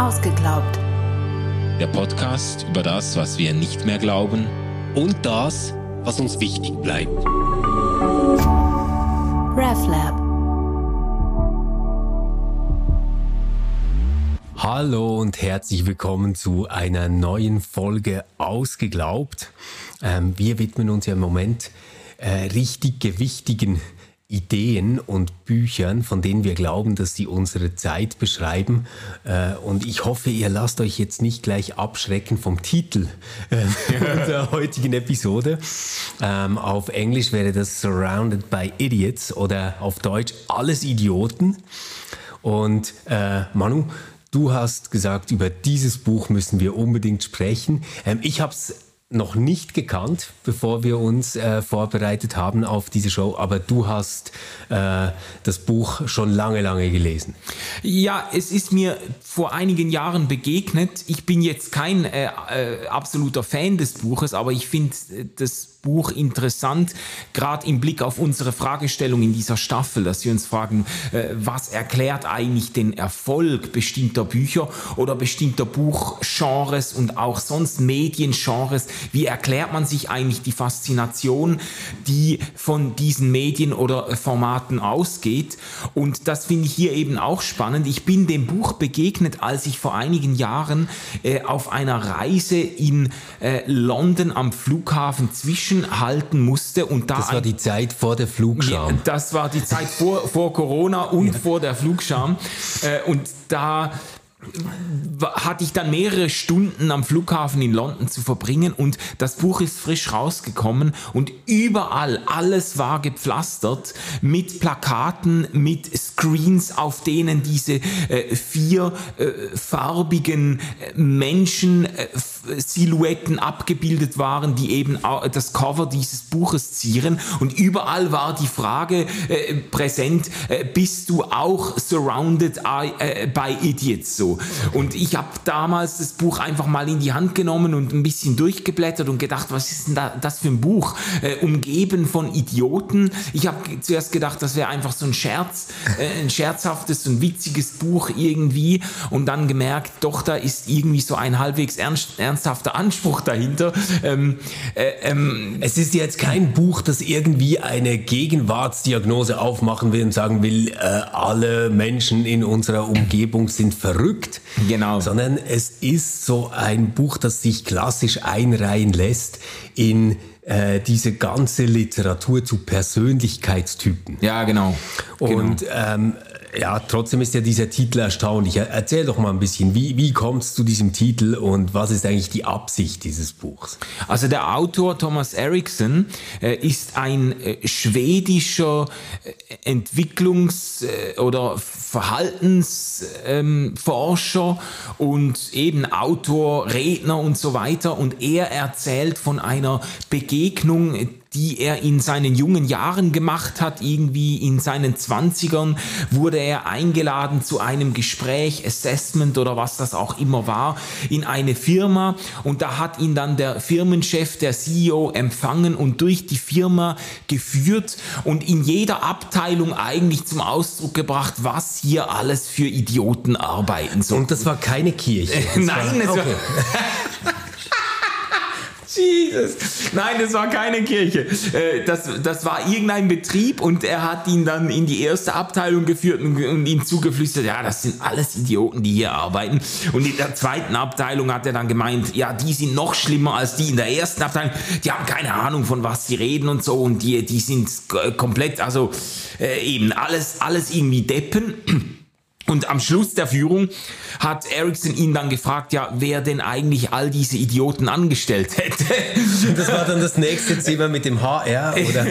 Ausgeglaubt. Der Podcast über das, was wir nicht mehr glauben und das, was uns wichtig bleibt. RefLab. Hallo und herzlich willkommen zu einer neuen Folge Ausgeglaubt. Ähm, wir widmen uns ja im Moment äh, richtig gewichtigen Ideen und Büchern, von denen wir glauben, dass sie unsere Zeit beschreiben. Äh, und ich hoffe, ihr lasst euch jetzt nicht gleich abschrecken vom Titel äh, unserer heutigen Episode. Ähm, auf Englisch wäre das Surrounded by Idiots oder auf Deutsch Alles Idioten. Und äh, Manu, du hast gesagt, über dieses Buch müssen wir unbedingt sprechen. Ähm, ich habe es noch nicht gekannt, bevor wir uns äh, vorbereitet haben auf diese Show, aber du hast äh, das Buch schon lange, lange gelesen. Ja, es ist mir vor einigen Jahren begegnet. Ich bin jetzt kein äh, äh absoluter Fan des Buches, aber ich finde äh, das Buch interessant, gerade im Blick auf unsere Fragestellung in dieser Staffel, dass wir uns fragen, äh, was erklärt eigentlich den Erfolg bestimmter Bücher oder bestimmter Buchgenres und auch sonst Mediengenres? Wie erklärt man sich eigentlich die Faszination, die von diesen Medien oder Formaten ausgeht? Und das finde ich hier eben auch spannend. Ich bin dem Buch begegnet, als ich vor einigen Jahren äh, auf einer Reise in äh, London am Flughafen zwischen halten musste. Und da das war die Zeit vor der Flugscham. Das war die Zeit vor, vor Corona und ja. vor der Flugscham. Äh, und da hatte ich dann mehrere Stunden am Flughafen in London zu verbringen und das Buch ist frisch rausgekommen und überall alles war gepflastert mit Plakaten, mit Screens, auf denen diese äh, vier äh, farbigen äh, Menschen äh, Silhouetten abgebildet waren, die eben das Cover dieses Buches zieren und überall war die Frage äh, präsent, äh, bist du auch surrounded by idiots so und ich habe damals das Buch einfach mal in die Hand genommen und ein bisschen durchgeblättert und gedacht, was ist denn da, das für ein Buch? Äh, umgeben von Idioten. Ich habe zuerst gedacht, das wäre einfach so ein Scherz, äh, ein scherzhaftes, ein witziges Buch irgendwie und dann gemerkt, doch, da ist irgendwie so ein halbwegs ernst, ernsthafter Anspruch dahinter. Ähm, äh, ähm, es ist jetzt kein Buch, das irgendwie eine Gegenwartsdiagnose aufmachen will und sagen will, äh, alle Menschen in unserer Umgebung sind verrückt. Genau. Sondern es ist so ein Buch, das sich klassisch einreihen lässt in äh, diese ganze Literatur zu Persönlichkeitstypen. Ja, genau. Und genau. Ähm, ja, trotzdem ist ja dieser Titel erstaunlich. Erzähl doch mal ein bisschen, wie, wie kommt es zu diesem Titel und was ist eigentlich die Absicht dieses Buchs? Also der Autor Thomas Eriksson äh, ist ein äh, schwedischer äh, Entwicklungs- oder Verhaltensforscher ähm, und eben Autor, Redner und so weiter. Und er erzählt von einer Begegnung, die er in seinen jungen Jahren gemacht hat, irgendwie in seinen Zwanzigern, wurde er eingeladen zu einem Gespräch, Assessment oder was das auch immer war, in eine Firma und da hat ihn dann der Firmenchef, der CEO empfangen und durch die Firma geführt und in jeder Abteilung eigentlich zum Ausdruck gebracht, was hier alles für Idioten arbeiten. So. Und das war keine Kirche. Nein, war, okay. Jesus. Nein, das war keine Kirche. Äh, das, das war irgendein Betrieb und er hat ihn dann in die erste Abteilung geführt und, und ihm zugeflüstert, ja, das sind alles Idioten, die hier arbeiten. Und in der zweiten Abteilung hat er dann gemeint, ja, die sind noch schlimmer als die in der ersten Abteilung. Die haben keine Ahnung, von was sie reden und so und die, die sind komplett, also äh, eben alles, alles irgendwie Deppen. Und am Schluss der Führung hat Ericsson ihn dann gefragt, ja, wer denn eigentlich all diese Idioten angestellt hätte. Das war dann das nächste Thema mit dem HR, oder?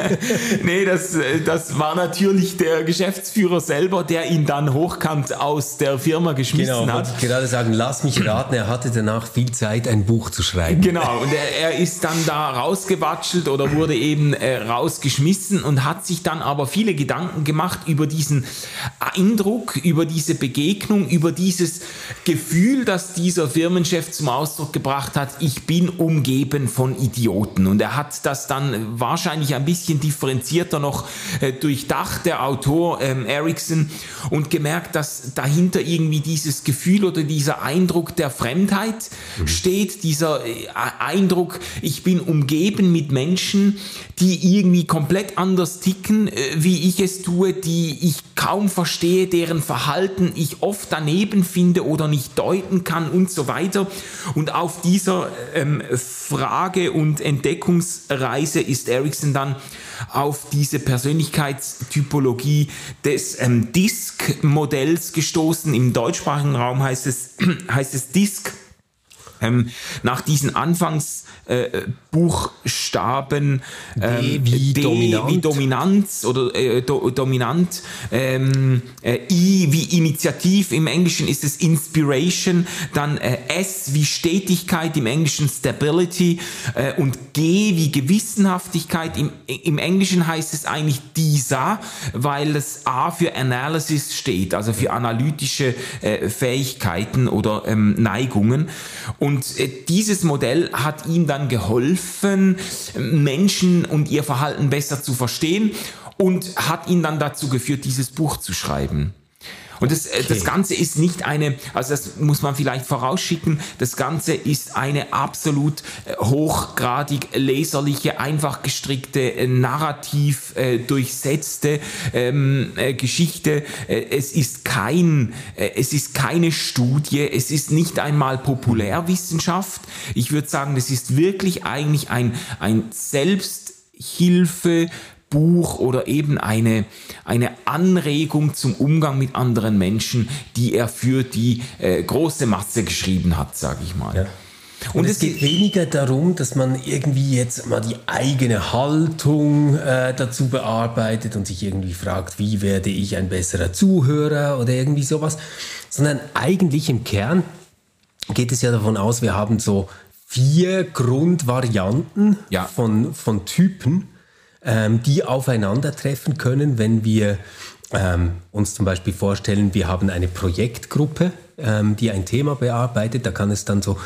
nee, das, das war natürlich der Geschäftsführer selber, der ihn dann hochkant aus der Firma geschmissen genau, hat. Genau, ich gerade sagen, lass mich raten, er hatte danach viel Zeit, ein Buch zu schreiben. Genau, und er, er ist dann da rausgewatschelt oder wurde eben äh, rausgeschmissen und hat sich dann aber viele Gedanken gemacht über diesen Eindruck, über diese Begegnung, über dieses Gefühl, das dieser Firmenchef zum Ausdruck gebracht hat, ich bin umgeben von Idioten. Und er hat das dann wahrscheinlich ein bisschen differenzierter noch äh, durchdacht, der Autor ähm, Ericsson, und gemerkt, dass dahinter irgendwie dieses Gefühl oder dieser Eindruck der Fremdheit mhm. steht, dieser äh, Eindruck, ich bin umgeben mit Menschen, die irgendwie komplett anders ticken, äh, wie ich es tue, die ich kaum verstehe, deren Verhalten ich oft daneben finde oder nicht deuten kann und so weiter. Und auf dieser ähm, Frage und Entdeckungsreise ist Ericsson dann auf diese Persönlichkeitstypologie des ähm, DISC-Modells gestoßen. Im deutschsprachigen Raum heißt es, heißt es DISC. Ähm, nach diesen Anfangsbuchstaben äh, D wie D dominant. wie Dominanz oder äh, do, dominant, ähm, äh, I wie Initiativ, im Englischen ist es Inspiration, dann äh, S wie Stetigkeit, im Englischen Stability äh, und G wie Gewissenhaftigkeit, im, im Englischen heißt es eigentlich DISA, weil das A für Analysis steht, also für analytische äh, Fähigkeiten oder ähm, Neigungen. Und äh, dieses Modell hat ihm dann geholfen, Menschen und ihr Verhalten besser zu verstehen und hat ihn dann dazu geführt, dieses Buch zu schreiben. Und das, okay. das Ganze ist nicht eine, also das muss man vielleicht vorausschicken, das Ganze ist eine absolut äh, hochgradig leserliche, einfach gestrickte, äh, narrativ äh, durchsetzte ähm, äh, Geschichte. Äh, es ist kein, äh, es ist keine Studie, es ist nicht einmal Populärwissenschaft. Ich würde sagen, das ist wirklich eigentlich ein, ein Selbsthilfe, oder eben eine, eine Anregung zum Umgang mit anderen Menschen, die er für die äh, große Masse geschrieben hat, sage ich mal. Ja. Und, Und es, geht weniger darum, dass man irgendwie jetzt mal die eigene Haltung äh, dazu bearbeitet und sich irgendwie fragt, wie werde ich ein besserer Zuhörer oder irgendwie sowas, sondern eigentlich im Kern geht es ja davon aus, wir haben so vier Grundvarianten ja. von, von Typen ähm, die aufeinandertreffen können, wenn wir ähm, uns zum Beispiel vorstellen, wir haben eine Projektgruppe, ähm, die ein Thema bearbeitet. Da kann es dann so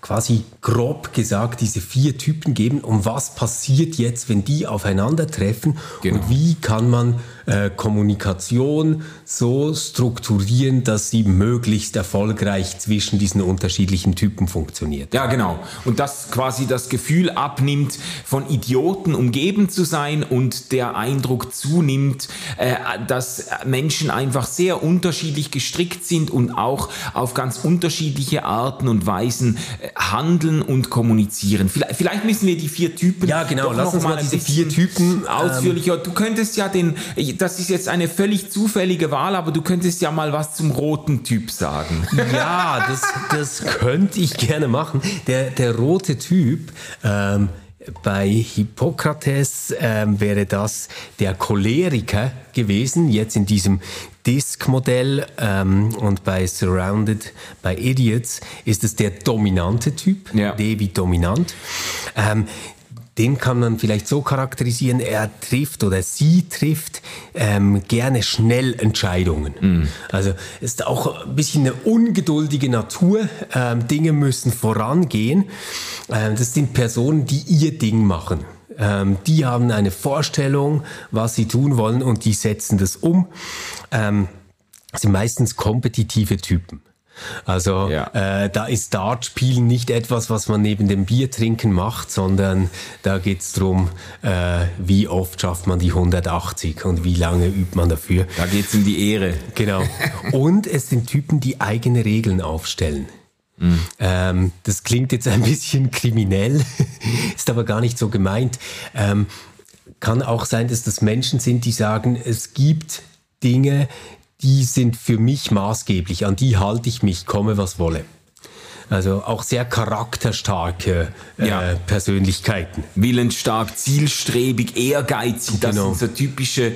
quasi grob gesagt diese vier Typen geben. Und was passiert jetzt, wenn die aufeinandertreffen? Genau. Und wie kann man äh, Kommunikation so strukturieren, dass sie möglichst erfolgreich zwischen diesen unterschiedlichen Typen funktioniert? Ja, genau. Und dass quasi das Gefühl abnimmt, von Idioten umgeben zu sein und der Eindruck zunimmt, äh, dass Menschen einfach sehr unterschiedlich gestrickt sind und auch auf ganz unterschiedliche Arten und Weisen äh, handeln und kommunizieren. Vielleicht, vielleicht müssen wir die vier Typen ja, genau. Lass uns mal diese vier Typen ausführlicher. Ähm, du könntest ja den, das ist jetzt eine völlig zufällige Wahl, aber du könntest ja mal was zum roten Typ sagen. Ja, das, das könnte ich gerne machen. Der, der rote Typ, ähm, bei Hippokrates ähm, wäre das der Choleriker gewesen, jetzt in diesem Disk-Modell ähm, und bei Surrounded by Idiots ist es der dominante Typ, ja. D wie dominant. Ähm, den kann man vielleicht so charakterisieren, er trifft oder sie trifft ähm, gerne schnell Entscheidungen. Mm. Also ist auch ein bisschen eine ungeduldige Natur. Ähm, Dinge müssen vorangehen. Ähm, das sind Personen, die ihr Ding machen. Ähm, die haben eine Vorstellung, was sie tun wollen und die setzen das um. Ähm, sind meistens kompetitive Typen. Also ja. äh, da ist Dartspielen nicht etwas, was man neben dem Biertrinken macht, sondern da geht es darum, äh, wie oft schafft man die 180 und wie lange übt man dafür. Da geht es um die Ehre. Genau. Und es sind Typen, die eigene Regeln aufstellen. Mhm. Ähm, das klingt jetzt ein bisschen kriminell, ist aber gar nicht so gemeint. Ähm, kann auch sein, dass das Menschen sind, die sagen, es gibt Dinge, die sind für mich maßgeblich, an die halte ich mich, komme was wolle. Also auch sehr charakterstarke äh, ja. Persönlichkeiten. Willensstark, zielstrebig, ehrgeizig, das genau. sind so typische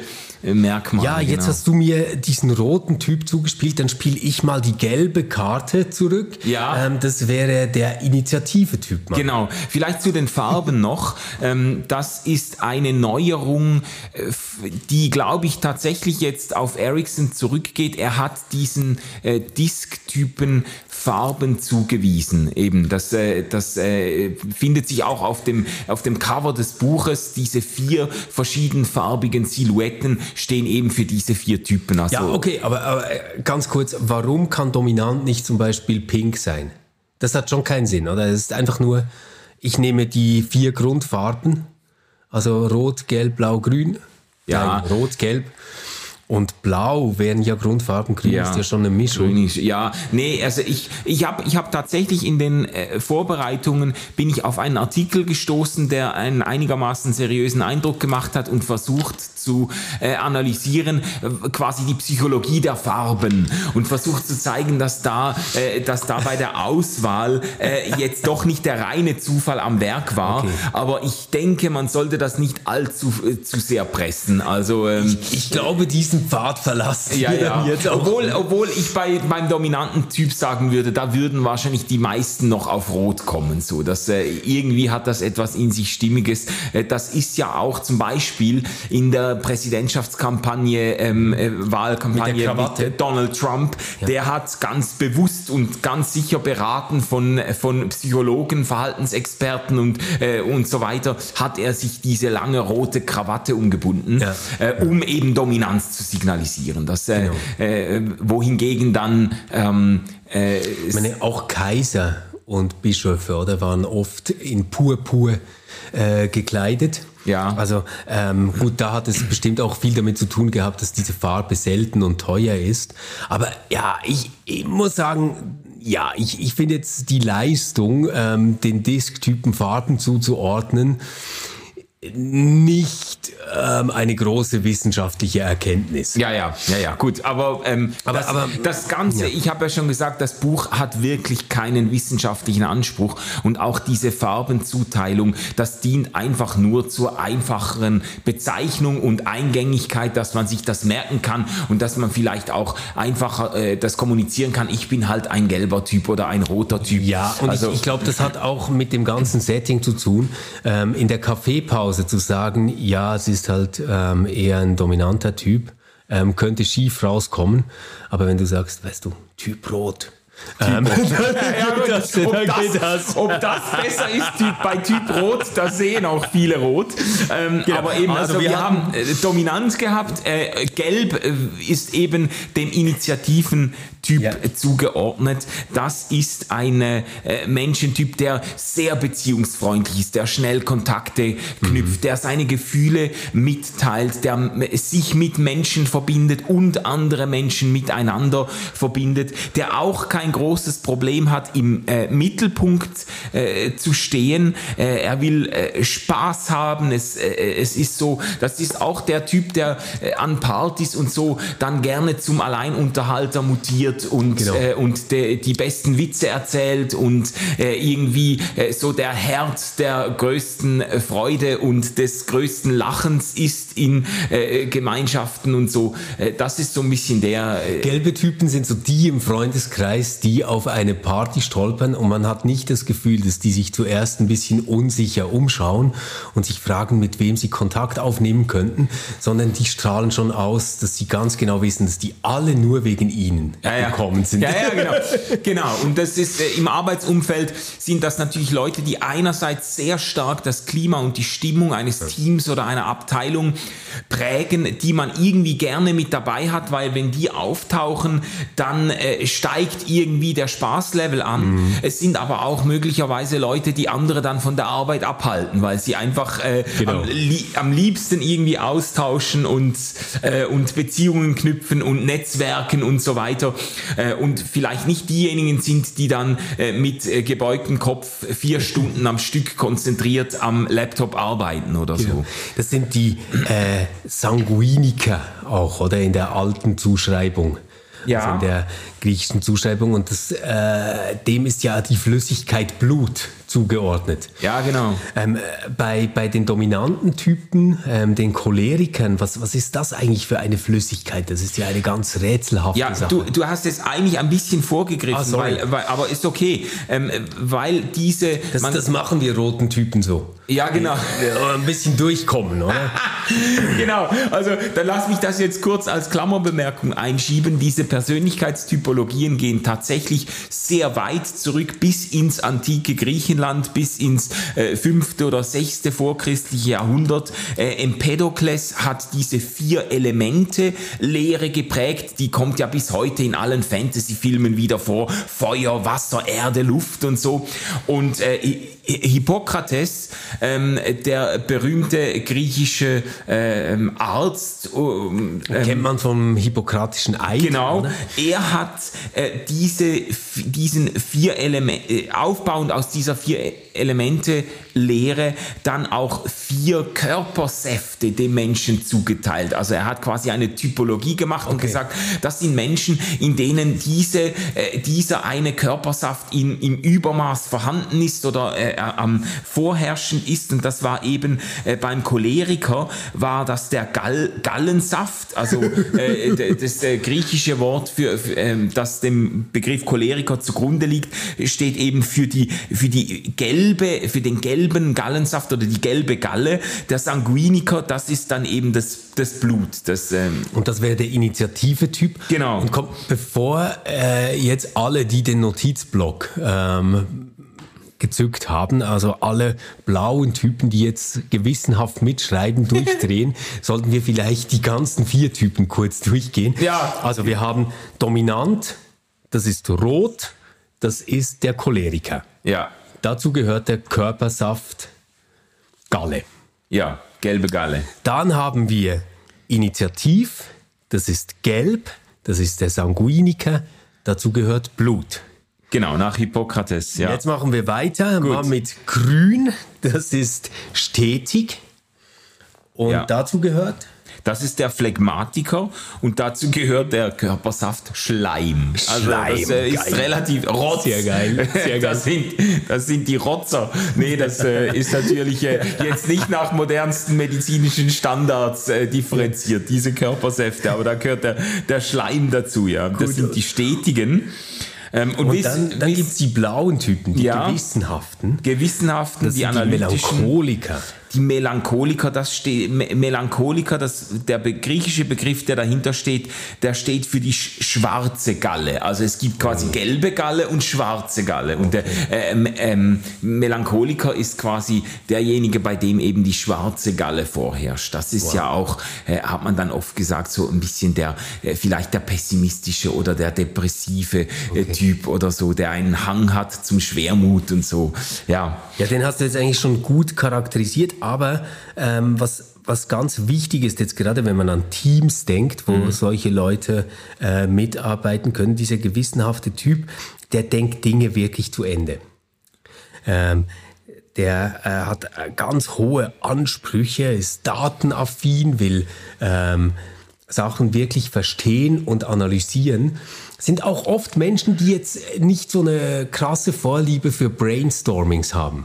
Merkmale. Ja, jetzt genau. hast du mir diesen roten Typ zugespielt, dann spiele ich mal die gelbe Karte zurück. Ja. Ähm, das wäre der Initiative-Typ. Genau, vielleicht zu den Farben noch. Ähm, das ist eine Neuerung, äh, die, glaube ich, tatsächlich jetzt auf Ericsson zurückgeht. Er hat diesen äh, Disk-Typen Farben zugewiesen. Eben, das, äh, das äh, findet sich auch auf dem, auf dem Cover des Buches. Diese vier verschiedenfarbigen Silhouetten stehen eben für diese vier Typen. Also, Ja, okay, aber, aber äh, ganz kurz, warum kann dominant nicht zum Beispiel pink sein? Das hat schon keinen Sinn, oder? Es ist einfach nur, ich nehme die vier Grundfarben, also rot, gelb, blau, grün. Ja. Nein, rot, gelb. Und blau wären ja Grundfarben, grün ist ja schon eine Mischung. Grün ist- Ja, nee, also ich, ich habe ich hab tatsächlich in den äh, Vorbereitungen bin ich auf einen Artikel gestoßen, der einen einigermaßen seriösen Eindruck gemacht hat und versucht zu äh, analysieren, äh, quasi die Psychologie der Farben und versucht zu zeigen, dass da, äh, dass da bei der Auswahl äh, jetzt doch nicht der reine Zufall am Werk war. Okay. Aber ich denke, man sollte das nicht allzu äh, zu sehr pressen. Also ähm, Ich glaube, diesen Pfad verlassen ja, wir ja. jetzt auch. Obwohl, obwohl ich bei beim dominanten Typ sagen würde, da würden wahrscheinlich die meisten noch auf Rot kommen. So, dass äh, irgendwie hat das etwas in sich Stimmiges. Äh, das ist ja auch zum Beispiel in der Präsidentschaftskampagne, ähm, äh, Wahlkampagne Mit Krawatte. äh, Donald Trump. Der hat ganz bewusst und ganz sicher beraten von von Psychologen, Verhaltensexperten und äh, und so weiter, hat er sich diese lange rote Krawatte umgebunden, Ja. äh, um eben Dominanz zu signalisieren. Das, äh, Genau. äh, wohingegen dann ähm, äh, Ich meine, auch Kaiser und Bischöfe, oder, waren oft in Purpur äh, gekleidet. Ja. Also ähm, gut, da hat es bestimmt auch viel damit zu tun gehabt, dass diese Farbe selten und teuer ist. Aber ja, ich, ich muss sagen, ja, ich, ich finde jetzt die Leistung, ähm, den Disktypen Farben zuzuordnen, nicht ähm, eine große wissenschaftliche Erkenntnis. Ja, ja, ja, ja, gut. Aber, ähm, Aber- das, aber- das Ganze, ich habe ja schon gesagt, das Buch hat wirklich keinen wissenschaftlichen Anspruch und auch diese Farbenzuteilung, das dient einfach nur zur einfacheren Bezeichnung und Eingängigkeit, dass man sich das merken kann und dass man vielleicht auch einfacher äh, das kommunizieren kann. Ich bin halt ein gelber Typ oder ein roter Typ. Ja, und also, ich, ich glaube, das hat auch mit dem ganzen Setting zu tun. Ähm, in der Kaffeepause zu sagen, ja, es ist halt ähm, eher ein dominanter Typ, ähm, könnte schief rauskommen. Aber wenn du sagst, weißt du, Typ Rot. Ähm, Ja, gut, das- ob, das, geht das. ob das besser ist typ, bei Typ Rot, da sehen auch viele Rot. Ähm, aber eben, also, also wir, wir haben äh, Dominanz gehabt. Äh, Gelb äh, ist eben dem Initiativen-Typ Ja. zugeordnet. Das ist ein äh, Menschentyp, der sehr beziehungsfreundlich ist, der schnell Kontakte knüpft, der seine Gefühle mitteilt, der sich mit Menschen verbindet und andere Menschen miteinander verbindet, der auch kein großes Problem hat, im äh, Mittelpunkt äh, zu stehen. Äh, er will äh, Spaß haben. Es, äh, es ist so, das ist auch der Typ, der äh, an Partys und so dann gerne zum Alleinunterhalter mutiert und, Genau. und de, die besten Witze erzählt und irgendwie so der Herd der größten Freude und des größten Lachens ist in Gemeinschaften und so. Das ist so ein bisschen der. Gelbe Typen sind so die im Freundeskreis, die auf eine Party stolpern und man hat nicht das Gefühl, dass die sich zuerst ein bisschen unsicher umschauen und sich fragen, mit wem sie Kontakt aufnehmen könnten, sondern die strahlen schon aus, dass sie ganz genau wissen, dass die alle nur wegen ihnen gekommen sind. Ja, ja, genau. genau. Und das ist äh, im Arbeitsumfeld sind das natürlich Leute, die einerseits sehr stark das Klima und die Stimmung eines Teams oder einer Abteilung prägen, die man irgendwie gerne mit dabei hat, weil wenn die auftauchen, dann äh, steigt irgendwie der Spaßlevel an. Mhm. Es sind aber auch möglicherweise Leute, die andere dann von der Arbeit abhalten, weil sie einfach äh, Genau. am, li am liebsten irgendwie austauschen und, äh, und Beziehungen knüpfen und Netzwerken und so weiter äh, und vielleicht nicht diejenigen sind, die dann äh, mit äh, gebeugtem Kopf vier Stunden am Stück konzentriert am Laptop arbeiten oder so. Das sind die äh, Sanguiniker auch, oder in der alten Zuschreibung. Ja. Also in der griechischen Zuschreibung. Und das, äh, dem ist ja die Flüssigkeit Blut zugeordnet. Ja, genau. Ähm, bei, bei den dominanten Typen, ähm, den Cholerikern, was, was ist das eigentlich für eine Flüssigkeit? Das ist ja eine ganz rätselhafte ja, Sache. Du, du hast es eigentlich ein bisschen vorgegriffen, Ah, weil, weil, aber ist okay, ähm, weil diese... das, man- das machen wir roten Typen so. ja, genau. Ein bisschen durchkommen, oder? genau, also dann lass mich das jetzt kurz als Klammerbemerkung einschieben. Diese Persönlichkeitstypologien gehen tatsächlich sehr weit zurück bis ins antike Griechenland, bis ins äh, fünfte oder sechste vorchristliche Jahrhundert. Äh, Empedokles hat diese vier Elemente Lehre geprägt. Die kommt ja bis heute in allen Fantasy-Filmen wieder vor. Feuer, Wasser, Erde, Luft und so. Und äh, Hi- Hippokrates, ähm, der berühmte griechische ähm, Arzt, ähm, Kennt man vom hippokratischen Eid. Genau, Oder? er hat äh, diese, diesen vier Elemente, äh, aufbauend aus dieser vier get Elemente Lehre dann auch vier Körpersäfte dem Menschen zugeteilt. Also er hat quasi eine Typologie gemacht und Okay. gesagt, das sind Menschen, in denen diese, äh, dieser eine Körpersaft in, im Übermaß vorhanden ist oder äh, am vorherrschend ist. Und das war eben äh, beim Choleriker war das der Gall, Gallensaft, also äh, das äh, griechische Wort für, ähm, das dem Begriff Choleriker zugrunde liegt, steht eben für die für die gelbe für den gelben Gallensaft oder die gelbe Galle. Der Sanguiniker, das ist dann eben das das Blut, das ähm, Und das wäre der Initiative-Typ. Genau. Und kommt, bevor äh, jetzt alle, die den Notizblock ähm, gezückt haben, also alle blauen Typen, die jetzt gewissenhaft mitschreiben, durchdrehen, sollten wir vielleicht die ganzen vier Typen kurz durchgehen. Ja. Also wir haben dominant, das ist rot, das ist der Choleriker. ja Dazu gehört der Körpersaft Galle. ja gelbe Galle. Dann haben wir Initiativ, das ist gelb, das ist der Sanguiniker, dazu gehört Blut. Genau, nach Hippokrates, ja. Jetzt machen wir weiter mal mit grün, das ist stetig und Ja. dazu gehört Das ist der Phlegmatiker und dazu gehört der Körpersaft Schleim. Also Schleim, das äh, ist geil. relativ Rotz. Sehr geil, sehr Das, sind, das sind die Rotzer. Nee, das äh, ist natürlich äh, jetzt nicht nach modernsten medizinischen Standards äh, differenziert, diese Körpersäfte, aber da gehört der, der Schleim dazu, ja. Das sind die stetigen. Ähm, und und wisst- dann, dann gibt es die blauen Typen, die Ja. gewissenhaften, gewissenhaften, das die sind die analytischen. Melancholiker. Die Melancholiker, das steht, Me- Melancholiker, das, der griechische Begriff, der dahinter steht, der steht für die sch schwarze Galle. Also es gibt quasi gelbe Galle und schwarze Galle. Und der ähm, ähm, Melancholiker ist quasi derjenige, bei dem eben die schwarze Galle vorherrscht. Das ist ja auch, äh, hat man dann oft gesagt, so ein bisschen der, äh, vielleicht der pessimistische oder der depressive äh, Typ oder so, der einen Hang hat zum Schwermut und so. Ja. Ja, den hast du jetzt eigentlich schon gut charakterisiert, aber ähm, was, was ganz wichtig ist, jetzt gerade wenn man an Teams denkt, wo solche Leute äh, mitarbeiten können, dieser gewissenhafte Typ, der denkt Dinge wirklich zu Ende. Ähm, der äh, hat äh, ganz hohe Ansprüche, ist datenaffin, will ähm, Sachen wirklich verstehen und analysieren. Sind auch oft Menschen, die jetzt nicht so eine krasse Vorliebe für Brainstormings haben.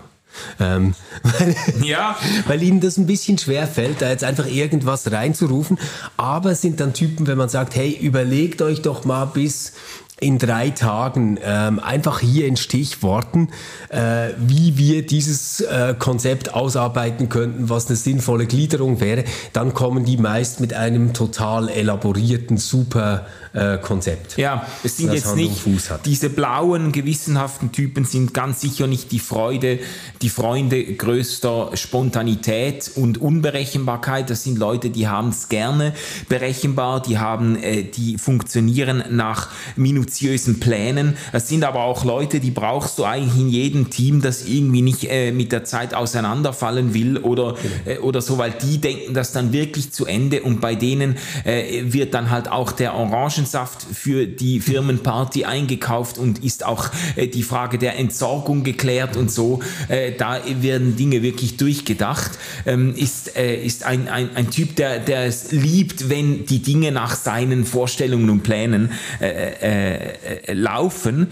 Ähm, weil, Ja. weil ihnen das ein bisschen schwer fällt, da jetzt einfach irgendwas reinzurufen. Aber es sind dann Typen, wenn man sagt, hey, überlegt euch doch mal bis in drei Tagen ähm, einfach hier in Stichworten, äh, wie wir dieses äh, Konzept ausarbeiten könnten, was eine sinnvolle Gliederung wäre, dann kommen die meist mit einem total elaborierten, super äh, Konzept. Ja, es sind jetzt Hand nicht, diese blauen, gewissenhaften Typen sind ganz sicher nicht die Freude, die Freunde größter Spontanität und Unberechenbarkeit. Das sind Leute, die haben es gerne berechenbar, die haben, äh, die funktionieren nach minutiösen Plänen. Es sind aber auch Leute, die brauchst du eigentlich in jedem Team, das irgendwie nicht äh, mit der Zeit auseinanderfallen will oder, äh, oder so, weil die denken das dann wirklich zu Ende und bei denen äh, wird dann halt auch der Orangensaft für die Firmenparty eingekauft und ist auch äh, die Frage der Entsorgung geklärt und so. Äh, da werden Dinge wirklich durchgedacht. Ähm, ist äh, ist ein, ein, ein Typ, der, der es liebt, wenn die Dinge nach seinen Vorstellungen und Plänen äh, äh, äh, laufen.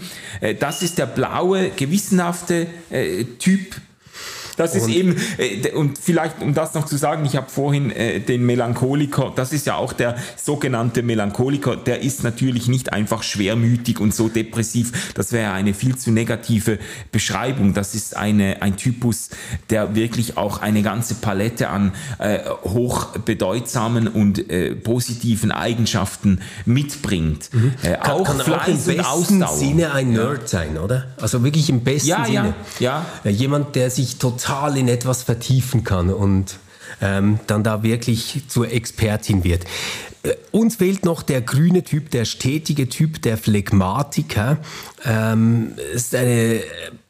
Das ist der blaue, gewissenhafte Typ das ist eben, äh, und vielleicht um das noch zu sagen, ich habe vorhin äh, den Melancholiker, das ist ja auch der sogenannte Melancholiker, der ist natürlich nicht einfach schwermütig und so depressiv, das wäre eine viel zu negative Beschreibung. Das ist eine, ein Typus, der wirklich auch eine ganze Palette an äh, hochbedeutsamen und äh, positiven Eigenschaften mitbringt. Mhm. Äh, kann, auch kann Fleiß auch im besten Sinne ein Nerd sein, oder? Also wirklich im besten ja, Sinne. Ja, ja. Äh, jemand, der sich total total in etwas vertiefen kann und ähm, dann da wirklich zur Expertin wird. Äh, uns fehlt noch der grüne Typ, der stetige Typ, der Phlegmatiker. Ähm, ist eine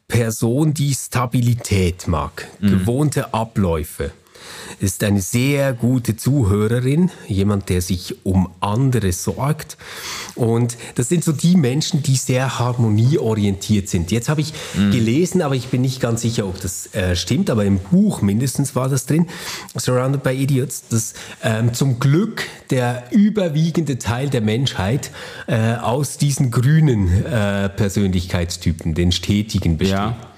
Person, die Stabilität mag, mhm. gewohnte Abläufe ist eine sehr gute Zuhörerin, jemand, der sich um andere sorgt. Und das sind so die Menschen, die sehr harmonieorientiert sind. Jetzt habe ich mhm. gelesen, aber ich bin nicht ganz sicher, ob das äh, stimmt, aber im Buch mindestens war das drin, Surrounded by Idiots, dass ähm, zum Glück der überwiegende Teil der Menschheit äh, aus diesen grünen äh, Persönlichkeitstypen, den stetigen, besteht. Ja.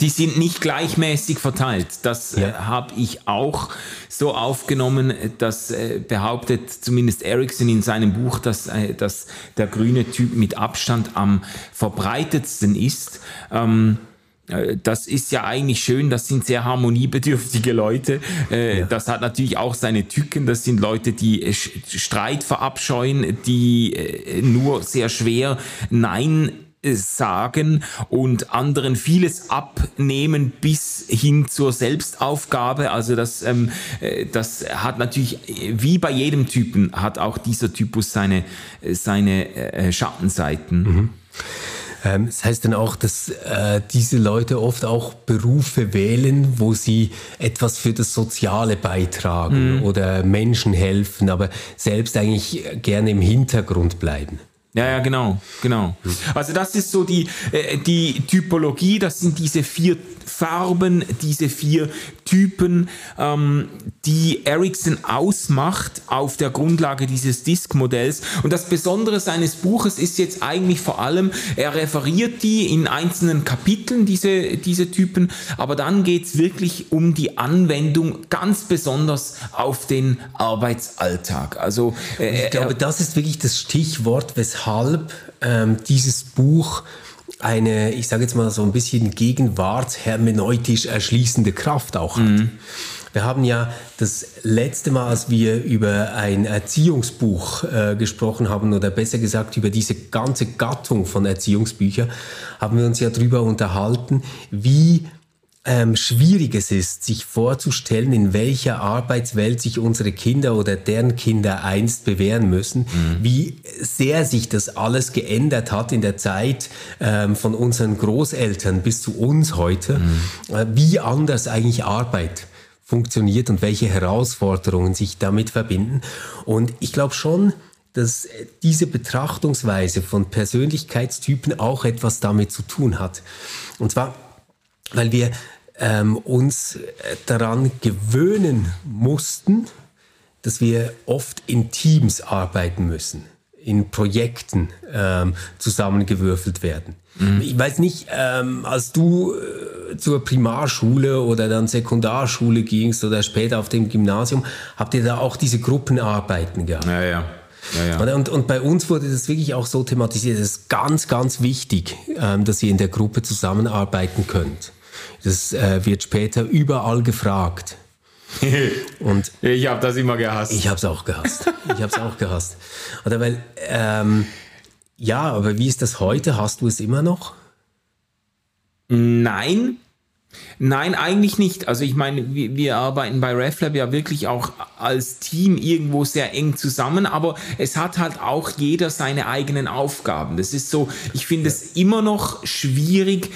Die sind nicht gleichmäßig verteilt. Das äh, ja. äh, habe ich auch so aufgenommen. Das äh, behauptet zumindest Ericsson in seinem Buch, dass, äh, dass der grüne Typ mit Abstand am verbreitetsten ist. Ähm, äh, das ist ja eigentlich schön, das sind sehr harmoniebedürftige Leute. Äh, ja. Das hat natürlich auch seine Tücken. Das sind Leute, die Streit verabscheuen, die nur sehr schwer Nein sagen und anderen vieles abnehmen bis hin zur Selbstaufgabe. Also das, ähm, äh, das hat natürlich, wie bei jedem Typen, hat auch dieser Typus seine, seine äh, Schattenseiten. Mhm. Ähm, das heißt dann auch, dass äh, diese Leute oft auch Berufe wählen, wo sie etwas für das Soziale beitragen mhm. oder Menschen helfen, aber selbst eigentlich gerne im Hintergrund bleiben. Ja, ja, genau, genau. Also das ist so die, äh, die Typologie, das sind diese vier Farben, diese vier Typen, ähm, die Ericsson ausmacht auf der Grundlage dieses Disk-Modells. Und das Besondere seines Buches ist jetzt eigentlich vor allem, er referiert die in einzelnen Kapiteln, diese, diese Typen, aber dann geht es wirklich um die Anwendung ganz besonders auf den Arbeitsalltag. Also, äh, ich glaube, das ist wirklich das Stichwort, weshalb ähm, dieses Buch eine, ich sage jetzt mal so ein bisschen gegenwartshermeneutisch erschließende Kraft auch hat. Mhm. Wir haben ja das letzte Mal, als wir über ein Erziehungsbuch äh, gesprochen haben, oder besser gesagt über diese ganze Gattung von Erziehungsbüchern, haben wir uns ja darüber unterhalten, wie ähm, schwierig es ist, sich vorzustellen, in welcher Arbeitswelt sich unsere Kinder oder deren Kinder einst bewähren müssen, mhm. wie sehr sich das alles geändert hat in der Zeit ähm, von unseren Großeltern bis zu uns heute, mhm. äh, wie anders eigentlich Arbeit funktioniert und welche Herausforderungen sich damit verbinden. Und ich glaube schon, dass diese Betrachtungsweise von Persönlichkeitstypen auch etwas damit zu tun hat. Und zwar, weil wir ähm, uns daran gewöhnen mussten, dass wir oft in Teams arbeiten müssen, in Projekten ähm, zusammengewürfelt werden. Mhm. Ich weiß nicht, ähm, als du äh, zur Primarschule oder dann Sekundarschule gingst oder später auf dem Gymnasium, habt ihr da auch diese Gruppenarbeiten gehabt? Ja, ja. Ja, ja. Und, und bei uns wurde das wirklich auch so thematisiert. Es ist ganz, ganz wichtig, ähm, dass ihr in der Gruppe zusammenarbeiten könnt. Das äh, wird später überall gefragt. Und ich habe das immer gehasst. Ich habe es auch gehasst. Ich habe es auch gehasst. Oder weil, ähm, ja, aber wie ist das heute? Hast du es immer noch? Nein, Nein, eigentlich nicht. Also ich meine, wir, wir arbeiten bei RefLab ja wirklich auch als Team irgendwo sehr eng zusammen, aber es hat halt auch jeder seine eigenen Aufgaben. Das ist so, ich finde es immer noch schwierig,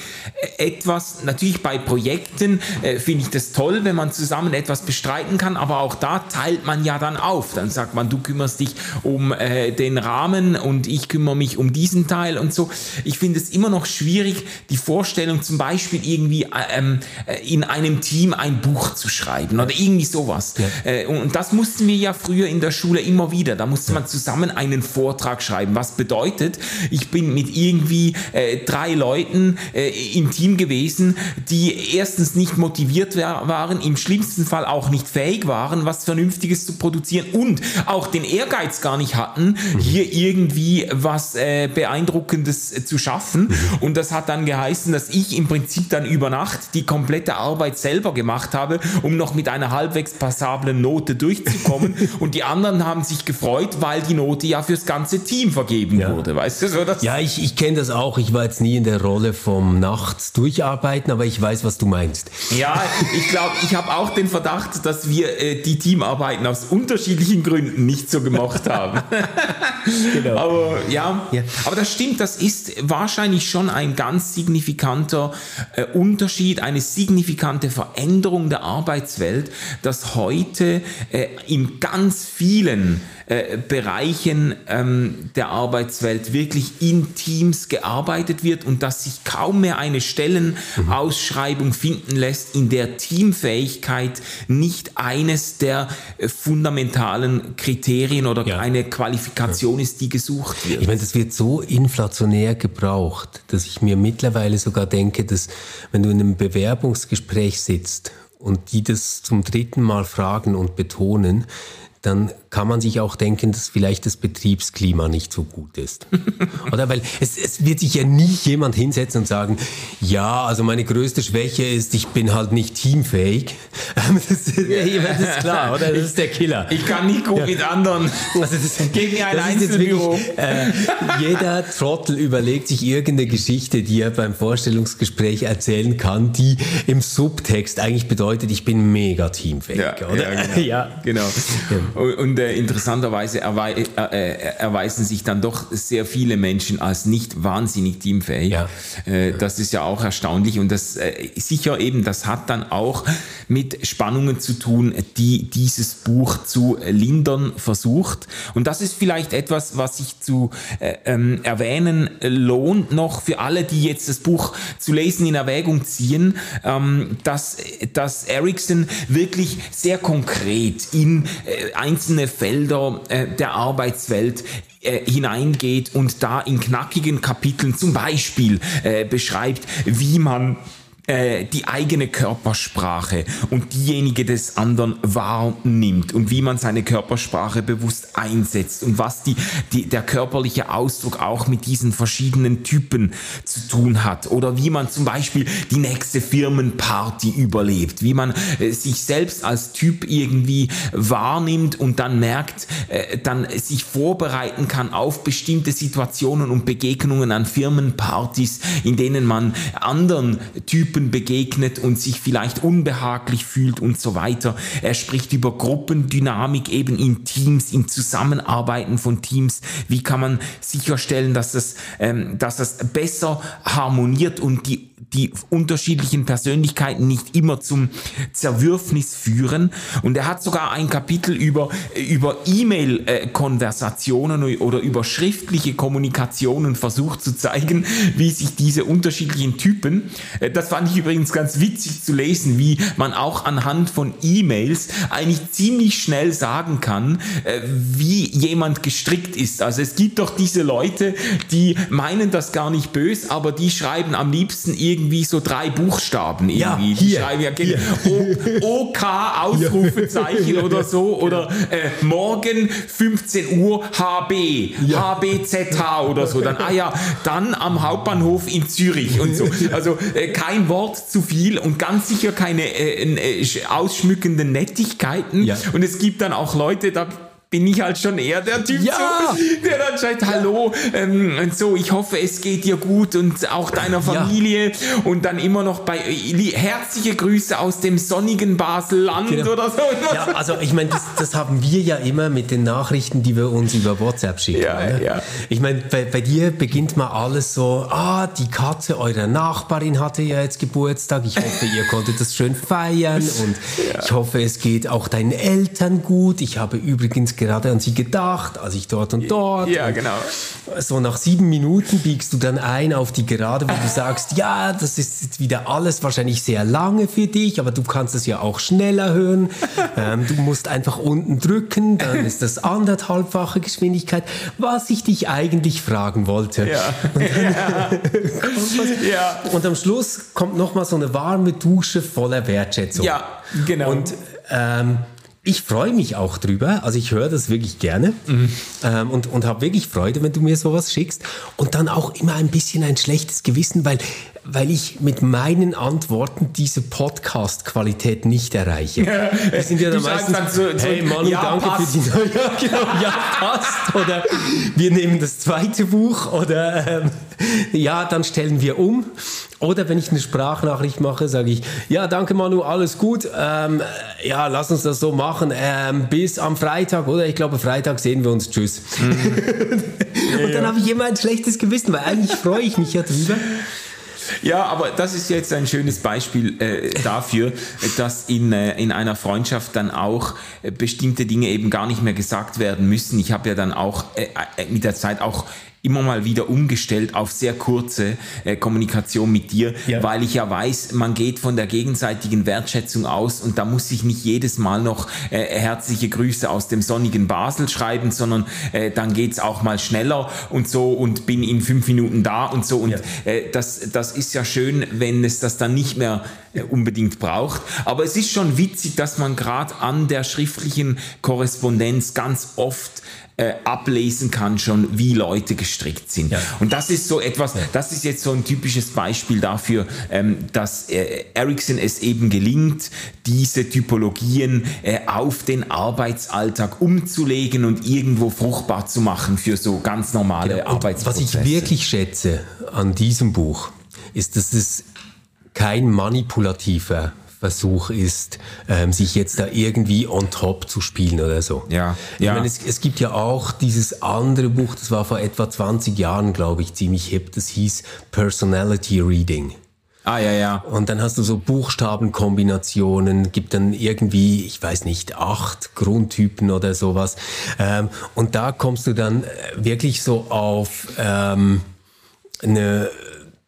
äh, etwas, natürlich bei Projekten äh, finde ich das toll, wenn man zusammen etwas bestreiten kann, aber auch da teilt man ja dann auf. Dann sagt man, du kümmerst dich um äh, den Rahmen und ich kümmere mich um diesen Teil und so. Ich finde es immer noch schwierig, die Vorstellung zum Beispiel irgendwie, äh, ähm, in einem Team ein Buch zu schreiben oder irgendwie sowas. Ja. Äh, und das mussten wir ja früher in der Schule immer wieder. Da musste man zusammen einen Vortrag schreiben. Was bedeutet, ich bin mit irgendwie äh, drei Leuten äh, im Team gewesen, die erstens nicht motiviert waren, im schlimmsten Fall auch nicht fähig waren, was Vernünftiges zu produzieren und auch den Ehrgeiz gar nicht hatten, mhm. hier irgendwie was äh, Beeindruckendes äh, zu schaffen. Mhm. Und das hat dann geheißen, dass ich im Prinzip dann über Nacht die komplette Arbeit selber gemacht habe, um noch mit einer halbwegs passablen Note durchzukommen. und die anderen haben sich gefreut, weil die Note ja fürs ganze Team vergeben ja. wurde. Weißt du so? Das ja, ich, ich kenne das auch. Ich war jetzt nie in der Rolle vom Nachts durcharbeiten, aber ich weiß, was du meinst. Ja, ich glaube, ich habe auch den Verdacht, dass wir äh, die Teamarbeiten aus unterschiedlichen Gründen nicht so gemocht haben. genau. Aber ja, ja, aber das stimmt, das ist wahrscheinlich schon ein ganz signifikanter äh, Unterschied, eine signifikante Veränderung der Arbeitswelt, dass heute äh, in ganz vielen äh, Bereichen ähm, der Arbeitswelt wirklich in Teams gearbeitet wird und dass sich kaum mehr eine Stellenausschreibung finden lässt, in der Teamfähigkeit nicht eines der äh, fundamentalen Kriterien oder ja. eine Qualifikation ja. ist, die gesucht wird. Ich meine, das wird so inflationär gebraucht, dass ich mir mittlerweile sogar denke, dass wenn du in einem Bewerbungsgespräch sitzt und die das zum dritten Mal fragen und betonen, dann kann man sich auch denken, dass vielleicht das Betriebsklima nicht so gut ist. Oder weil es, es wird sich ja nie jemand hinsetzen und sagen, ja, also meine größte Schwäche ist, ich bin halt nicht teamfähig. Das ist, das ist klar, oder? Das ist der Killer. Ich kann nicht gut ja. mit anderen. Also das, gegen ein Einzelbüro. Äh, jeder Trottel überlegt sich irgendeine Geschichte, die er beim Vorstellungsgespräch erzählen kann, die im Subtext eigentlich bedeutet, ich bin mega teamfähig, ja, oder? Ja, genau. ja. genau. Und äh, interessanterweise erwei äh, äh, erweisen sich dann doch sehr viele Menschen als nicht wahnsinnig teamfähig. Ja. Äh, das ist ja auch erstaunlich und das äh, sicher eben, das hat dann auch mit Spannungen zu tun, die dieses Buch zu lindern versucht. Und das ist vielleicht etwas, was sich zu äh, ähm, erwähnen lohnt noch für alle, die jetzt das Buch zu lesen in Erwägung ziehen, ähm, dass, dass Ericsson wirklich sehr konkret in äh, einzelne Felder äh, der Arbeitswelt äh, hineingeht und da in knackigen Kapiteln zum Beispiel äh, beschreibt, wie man äh, die eigene Körpersprache und diejenige des anderen wahrnimmt und wie man seine Körpersprache bewusst einsetzt und was die, die, der körperliche Ausdruck auch mit diesen verschiedenen Typen zu tun hat oder wie man zum Beispiel die nächste Firmenparty überlebt, wie man äh, sich selbst als Typ irgendwie wahrnimmt und dann merkt, äh, dann sich vorbereiten kann auf bestimmte Situationen und Begegnungen an Firmenpartys, in denen man anderen Typen Typen begegnet und sich vielleicht unbehaglich fühlt und so weiter. Er spricht über Gruppendynamik eben in Teams, im Zusammenarbeiten von Teams. Wie kann man sicherstellen, dass das, ähm, dass das besser harmoniert und die die unterschiedlichen Persönlichkeiten nicht immer zum Zerwürfnis führen. Und er hat sogar ein Kapitel über, über E-Mail-Konversationen oder über schriftliche Kommunikationen versucht zu zeigen, wie sich diese unterschiedlichen Typen, äh, das fand ich übrigens ganz witzig zu lesen, wie man auch anhand von E-Mails eigentlich ziemlich schnell sagen kann, äh, wie jemand gestrickt ist. Also es gibt doch diese Leute, die meinen das gar nicht böse, aber die schreiben am liebsten irgendwie irgendwie so drei Buchstaben irgendwie. Ja, hier, schreiben ja hier. O, OK Ausrufezeichen ja, oder so oder äh, morgen 15 Uhr HB, ja. HBZH oder so. Dann, ah ja, dann am Hauptbahnhof in Zürich und so. Also äh, kein Wort zu viel und ganz sicher keine äh, äh ausschmückenden Nettigkeiten. Und es gibt dann auch Leute, da bin ich halt schon eher der Typ, ja. so, der dann schreibt, hallo, ähm, und so, ich hoffe, es geht dir gut und auch deiner Familie ja. und dann immer noch bei äh, herzliche Grüße aus dem sonnigen Baselland genau. oder so. Ja, also ich meine, das, das, haben wir ja immer mit den Nachrichten, die wir uns über WhatsApp schicken. Ja, ne? ja. Ich meine, bei, bei, dir beginnt mal alles so, ah, die Katze eurer Nachbarin hatte ja jetzt Geburtstag, ich hoffe, ihr konntet das schön feiern und ja. ich hoffe, es geht auch deinen Eltern gut. Ich habe übrigens gerade an sie gedacht, als ich dort und dort. Ja, und genau. So nach sieben Minuten biegst du dann ein auf die Gerade, wo du sagst, ja, das ist jetzt wieder alles wahrscheinlich sehr lange für dich, aber du kannst es ja auch schneller hören. ähm, du musst einfach unten drücken, dann ist das anderthalbfache Geschwindigkeit, was ich dich eigentlich fragen wollte. Ja. Und, Ja. und am Schluss kommt nochmal so eine warme Dusche voller Wertschätzung. Ja, genau. Und ähm, ich freue mich auch drüber. Also ich höre das wirklich gerne ähm, und, und habe wirklich Freude, wenn du mir sowas schickst. Und dann auch immer ein bisschen ein schlechtes Gewissen, weil, weil ich mit meinen Antworten diese Podcast-Qualität nicht erreiche. Wir sind ja dann meistens, dann so- so, hey Manu, ja, danke passt. für die neue, ja, genau, ja, passt. Oder wir nehmen das zweite Buch oder ähm, ja, dann stellen wir um. Oder wenn ich eine Sprachnachricht mache, sage ich, ja, danke Manu, alles gut. Ähm, ja, lass uns das so machen. Ähm, bis am Freitag, oder? Ich glaube, Freitag sehen wir uns. Tschüss. Und dann habe ich immer ein schlechtes Gewissen, weil eigentlich freue ich mich ja drüber. Ja, aber das ist jetzt ein schönes Beispiel äh, dafür, dass in, äh, in einer Freundschaft dann auch äh, bestimmte Dinge eben gar nicht mehr gesagt werden müssen. Ich habe ja dann auch äh, äh, mit der Zeit auch immer mal wieder umgestellt auf sehr kurze äh, Kommunikation mit dir, Ja. weil ich ja weiß, man geht von der gegenseitigen Wertschätzung aus und da muss ich nicht jedes Mal noch äh, herzliche Grüße aus dem sonnigen Basel schreiben, sondern äh, dann geht's auch mal schneller und so und bin in fünf Minuten da und so und Ja. äh, das, das ist ja schön, wenn es das dann nicht mehr äh, unbedingt braucht. Aber es ist schon witzig, dass man gerade an der schriftlichen Korrespondenz ganz oft äh, ablesen kann schon, wie Leute gestrickt sind. Ja. Und das ist so etwas, das ist jetzt so ein typisches Beispiel dafür, ähm, dass äh, Ericsson es eben gelingt, diese Typologien äh, auf den Arbeitsalltag umzulegen und irgendwo fruchtbar zu machen für so ganz normale was Arbeitsprozesse. ich wirklich schätze an diesem Buch, ist, dass es kein manipulativer Versuch ist, ähm, sich jetzt da irgendwie on top zu spielen oder so. Ja, Ich ja. meine, es, es gibt ja auch dieses andere Buch, das war vor etwa 20 Jahren, glaube ich, ziemlich hip, das hieß Personality Reading. Ah, ja, ja. Und dann hast du so Buchstabenkombinationen, gibt dann irgendwie, ich weiß nicht, acht Grundtypen oder sowas. Ähm, und da kommst du dann äh, wirklich so auf ähm, eine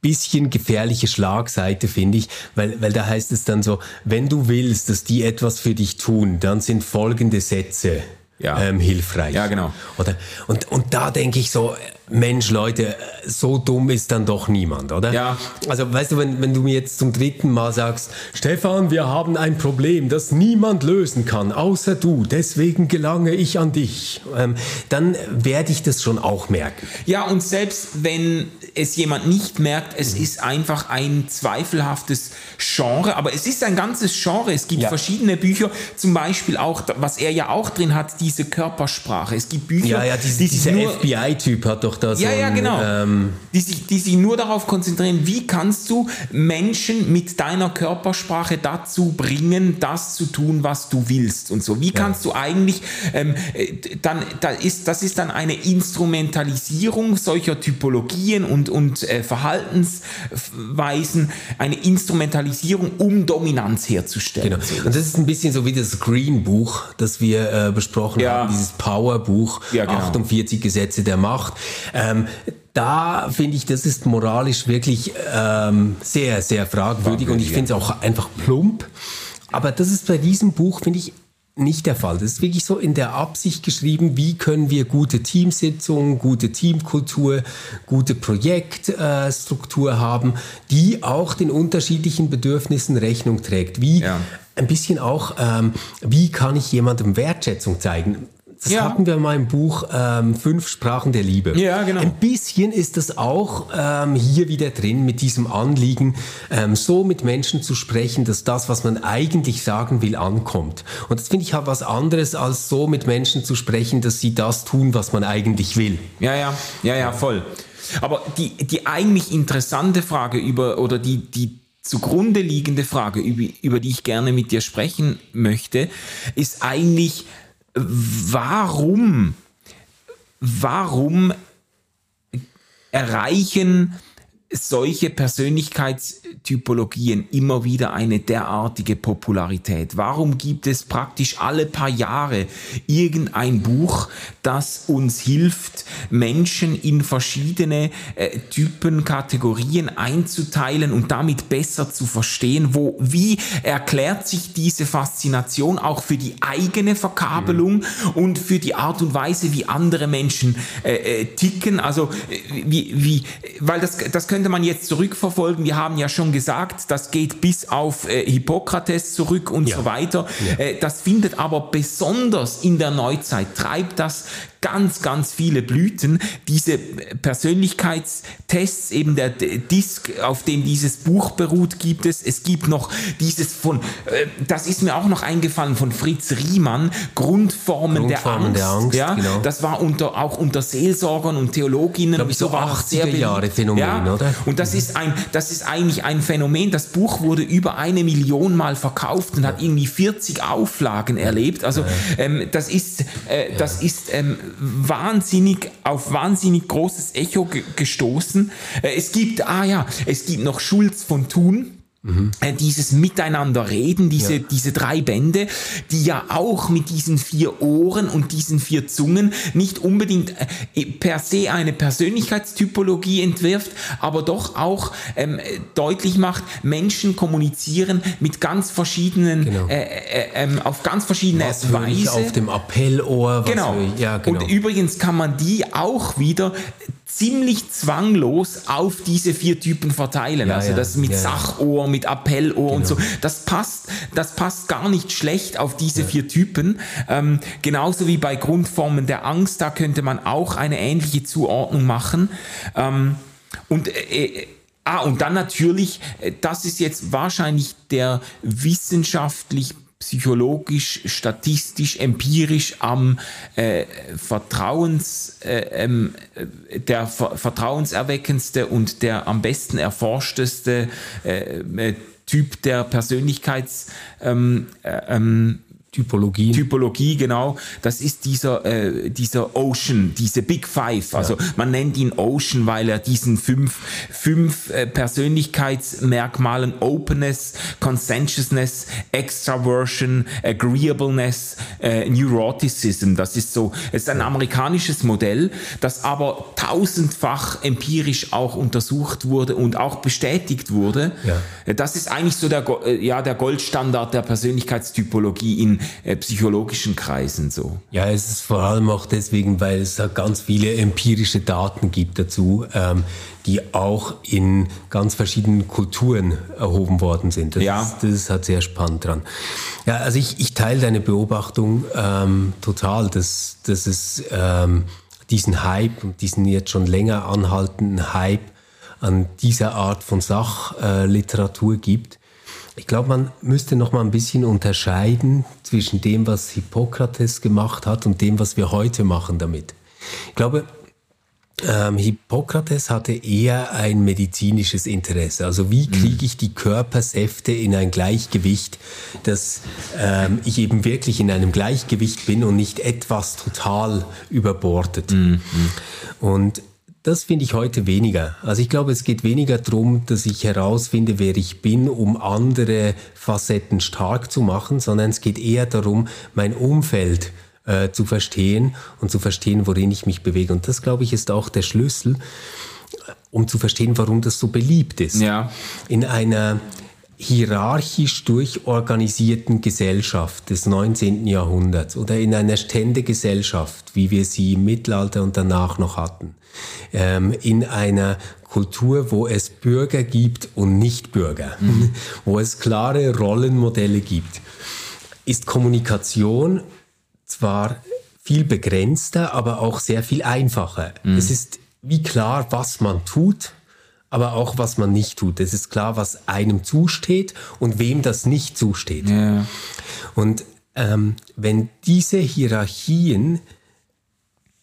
bisschen gefährliche Schlagseite, finde ich, weil, weil da heißt es dann so, wenn du willst, dass die etwas für dich tun, dann sind folgende Sätze Ja. ähm, hilfreich. Ja, genau. Oder? Und, und da denke ich so, Mensch, Leute, so dumm ist dann doch niemand, oder? Ja. Also, weißt du, wenn, wenn du mir jetzt zum dritten Mal sagst, Stefan, wir haben ein Problem, das niemand lösen kann, außer du, deswegen gelange ich an dich, ähm, dann werde ich das schon auch merken. Ja, und selbst wenn es jemand nicht merkt, es ist einfach ein zweifelhaftes Genre, aber es ist ein ganzes Genre. Es gibt Ja. verschiedene Bücher, zum Beispiel auch, was er ja auch drin hat, diese Körpersprache. Es gibt Bücher, Ja, ja, diese, die dieser FBI-Typ hat doch da so ja, ja, genau. ähm, die, sich, die sich nur darauf konzentrieren, wie kannst du Menschen mit deiner Körpersprache dazu bringen, das zu tun, was du willst und so. Wie kannst du eigentlich, ähm, äh, dann, da ist, das ist dann eine Instrumentalisierung solcher Typologien und, und äh, Verhaltensweisen, eine Instrumentalisierung, um Dominanz herzustellen. Genau. Und das ist ein bisschen so wie das Green-Buch, das wir äh, besprochen Ja. haben, dieses Power-Buch, Ja, genau. 48 Gesetze der Macht. Ähm, da finde ich, das ist moralisch wirklich ähm, sehr, sehr fragwürdig und ich finde es auch einfach plump. Aber das ist bei diesem Buch, finde ich, nicht der Fall. Das ist wirklich so in der Absicht geschrieben, wie können wir gute Teamsitzungen, gute Teamkultur, gute Projektstruktur haben, die auch den unterschiedlichen Bedürfnissen Rechnung trägt. Wie Ja. ein bisschen auch, ähm, wie kann ich jemandem Wertschätzung zeigen? Das Ja. hatten wir mal im Buch ähm, Fünf Sprachen der Liebe. Ja, genau. Ein bisschen ist das auch ähm, hier wieder drin mit diesem Anliegen, ähm, so mit Menschen zu sprechen, dass das, was man eigentlich sagen will, ankommt. Und das finde ich halt was anderes, als so mit Menschen zu sprechen, dass sie das tun, was man eigentlich will. Ja, ja, ja, ja, voll. Aber die, die eigentlich interessante Frage über, oder die, die zugrunde liegende Frage, über, über die ich gerne mit dir sprechen möchte, ist eigentlich, warum, warum erreichen solche Persönlichkeitstypologien immer wieder eine derartige Popularität? Warum gibt es praktisch alle paar Jahre irgendein Buch, das uns hilft, Menschen in verschiedene äh, Typen, Kategorien einzuteilen und damit besser zu verstehen, wo, wie erklärt sich diese Faszination auch für die eigene Verkabelung mhm. und für die Art und Weise, wie andere Menschen äh, äh, ticken? Also, äh, wie, wie, weil das, das könnte man jetzt zurückverfolgen. Wir haben ja schon gesagt, das geht bis auf äh, Hippokrates zurück und ja. so weiter. Ja. Äh, das findet aber besonders in der Neuzeit, treibt das ganz, ganz viele Blüten. Diese Persönlichkeitstests, eben der Disk, auf dem dieses Buch beruht, gibt es. Es gibt noch dieses von, äh, das ist mir auch noch eingefallen, von Fritz Riemann, Grundformen, Grundformen der Angst. Der Angst ja, genau. Das war unter, auch unter Seelsorgern und Theologinnen. Glaube ich, so 80er Jahre Phänomen, ja, oder? Und das ist ein, das ist eigentlich ein Phänomen. Das Buch wurde über eine Million Mal verkauft und hat irgendwie 40 Auflagen erlebt. Also ähm, das ist, äh, das ist ähm, wahnsinnig, auf wahnsinnig großes Echo gestoßen. Äh, es gibt, ah ja, es gibt noch Schulz von Thun. Mhm. Dieses Miteinanderreden, diese, ja. diese drei Bände, die ja auch mit diesen vier Ohren und diesen vier Zungen nicht unbedingt äh, per se eine Persönlichkeitstypologie entwirft, aber doch auch ähm, deutlich macht, Menschen kommunizieren mit ganz verschiedenen, genau. äh, äh, ähm, auf ganz verschiedene was Weise. Auf dem Appellohr. Genau. ja, genau. Und übrigens kann man die auch wieder ziemlich zwanglos auf diese vier Typen verteilen. Ja, also das mit ja, Sachohr, mit Appellohr genau. und so. Das passt, das passt gar nicht schlecht auf diese ja. vier Typen. Ähm, genauso wie bei Grundformen der Angst, da könnte man auch eine ähnliche Zuordnung machen. Ähm, und äh, äh Ah, und dann natürlich, äh, das ist jetzt wahrscheinlich der wissenschaftlich psychologisch, statistisch, empirisch am äh, Vertrauens, äh, äh, der ver vertrauenserweckendste und der am besten erforschteste äh, äh Typ der Persönlichkeits ähm, äh, ähm, Typologie. Typologie, genau. Das ist dieser, äh, dieser Ocean, diese Big Five. Also ja. man nennt ihn Ocean, weil er diesen fünf, fünf äh, Persönlichkeitsmerkmalen Openness, Conscientiousness, Extraversion, Agreeableness, äh, Neuroticism. Das ist so, es ist ein amerikanisches Modell, das aber tausendfach empirisch auch untersucht wurde und auch bestätigt wurde. Ja. Das ist eigentlich so der, äh, ja, der Goldstandard der Persönlichkeitstypologie in äh, psychologischen Kreisen so. Ja, es ist vor allem auch deswegen, weil es da ganz viele empirische Daten gibt dazu, ähm, die auch in ganz verschiedenen Kulturen erhoben worden sind. Das, ja. ist, das ist halt sehr spannend dran. Ja, also ich, ich teile deine Beobachtung ähm, total, dass, dass es ähm, diesen Hype und diesen jetzt schon länger anhaltenden Hype an dieser Art von Sachliteratur äh, gibt. Ich glaube, man müsste noch mal ein bisschen unterscheiden zwischen dem, was Hippokrates gemacht hat und dem, was wir heute machen damit. Ich glaube, ähm, Hippokrates hatte eher ein medizinisches Interesse. Also wie mhm. kriege ich die Körpersäfte in ein Gleichgewicht, dass ähm, ich eben wirklich in einem Gleichgewicht bin und nicht etwas total überbordet. Mhm. Und das finde ich heute weniger. Also ich glaube, es geht weniger darum, dass ich herausfinde, wer ich bin, um andere Facetten stark zu machen, sondern es geht eher darum, mein Umfeld äh, zu verstehen und zu verstehen, worin ich mich bewege. Und das, glaube ich, ist auch der Schlüssel, um zu verstehen, warum das so beliebt ist. Ja. In einer hierarchisch durchorganisierten Gesellschaft des 19. Jahrhunderts oder in einer Ständegesellschaft, wie wir sie im Mittelalter und danach noch hatten, ähm, in einer Kultur, wo es Bürger gibt und Nichtbürger, mhm. wo es klare Rollenmodelle gibt, ist Kommunikation zwar viel begrenzter, aber auch sehr viel einfacher. Mhm. Es ist wie klar, was man tut, aber auch was man nicht tut. Es ist klar, was einem zusteht und wem das nicht zusteht. Ja. Und ähm, wenn diese Hierarchien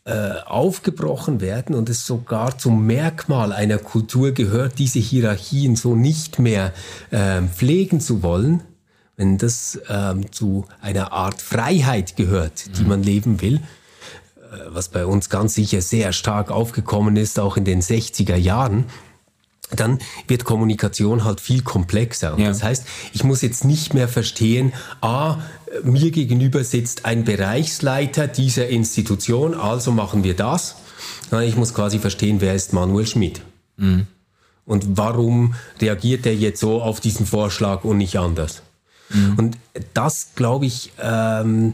äh, aufgebrochen werden und es sogar zum Merkmal einer Kultur gehört, diese Hierarchien so nicht mehr äh, pflegen zu wollen, wenn das ähm, zu einer Art Freiheit gehört, die mhm. man leben will, äh, was bei uns ganz sicher sehr stark aufgekommen ist, auch in den 60er Jahren, dann wird Kommunikation halt viel komplexer. Ja. Das heißt, ich muss jetzt nicht mehr verstehen, ah, mir gegenüber sitzt ein Bereichsleiter dieser Institution, also machen wir das. Ich muss quasi verstehen, wer ist Manuel Schmidt. Und warum reagiert er jetzt so auf diesen Vorschlag und nicht anders? Und das, glaube ich, ähm,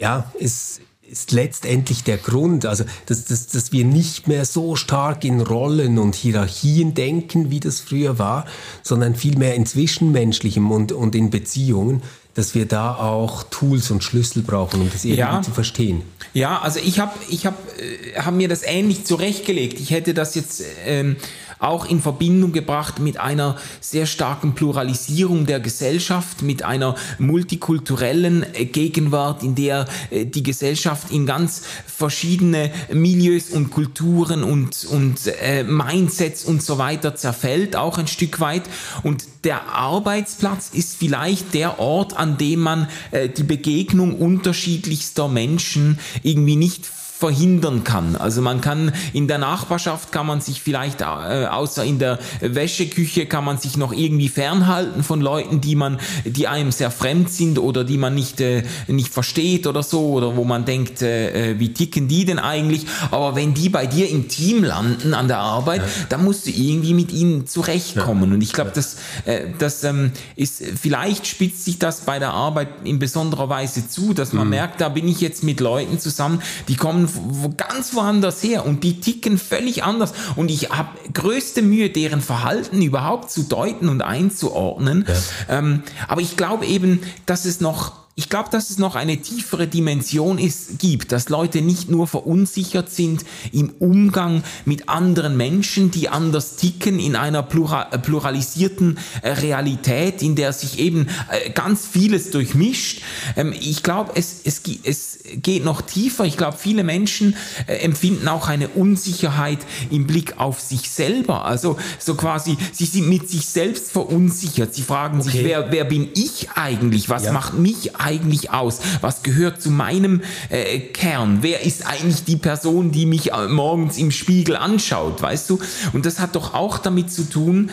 ja, ist, ist letztendlich der Grund, also dass, dass, dass wir nicht mehr so stark in Rollen und Hierarchien denken, wie das früher war, sondern vielmehr in Zwischenmenschlichem und, und in Beziehungen, dass wir da auch Tools und Schlüssel brauchen, um das irgendwie Ja. zu verstehen. Ja, also ich habe ich hab, äh, hab mir das ähnlich zurechtgelegt. Ich hätte das jetzt ähm, auch in Verbindung gebracht mit einer sehr starken Pluralisierung der Gesellschaft, mit einer multikulturellen äh, Gegenwart, in der äh, die Gesellschaft in ganz verschiedene Milieus und Kulturen und, und äh, Mindsets und so weiter zerfällt, auch ein Stück weit. Und der Arbeitsplatz ist vielleicht der Ort, an dem man äh, die Begegnung unterschiedlichster Menschen irgendwie nicht verhindern kann. Also man kann in der Nachbarschaft kann man sich vielleicht äh, außer in der Wäscheküche kann man sich noch irgendwie fernhalten von Leuten, die man die einem sehr fremd sind oder die man nicht äh, nicht versteht oder so oder wo man denkt, äh, äh, wie ticken die denn eigentlich? Aber wenn die bei dir im Team landen an der Arbeit, dann musst du irgendwie mit ihnen zurechtkommen. Und ich glaube, das äh, das ähm, ist vielleicht spitzt sich das bei der Arbeit in besonderer Weise zu, dass man merkt, da bin ich jetzt mit Leuten zusammen, die kommen wo ganz woanders her und die ticken völlig anders und ich habe größte Mühe, deren Verhalten überhaupt zu deuten und einzuordnen. Ähm, aber ich glaube eben, dass es noch ich glaube, dass es noch eine tiefere Dimension ist, gibt, dass Leute nicht nur verunsichert sind im Umgang mit anderen Menschen, die anders ticken, in einer plura äh, pluralisierten äh, Realität, in der sich eben äh, ganz vieles durchmischt. Ähm, ich glaube, es, es, es geht noch tiefer. Ich glaube, viele Menschen empfinden auch eine Unsicherheit im Blick auf sich selber. Also so quasi, sie sind mit sich selbst verunsichert. Sie fragen sich, Okay. wer, wer bin ich eigentlich? Was Ja. macht mich eigentlich aus? Was gehört zu meinem äh, Kern? Wer ist eigentlich die Person, die mich äh, morgens im Spiegel anschaut? Weißt du? Und das hat doch auch damit zu tun,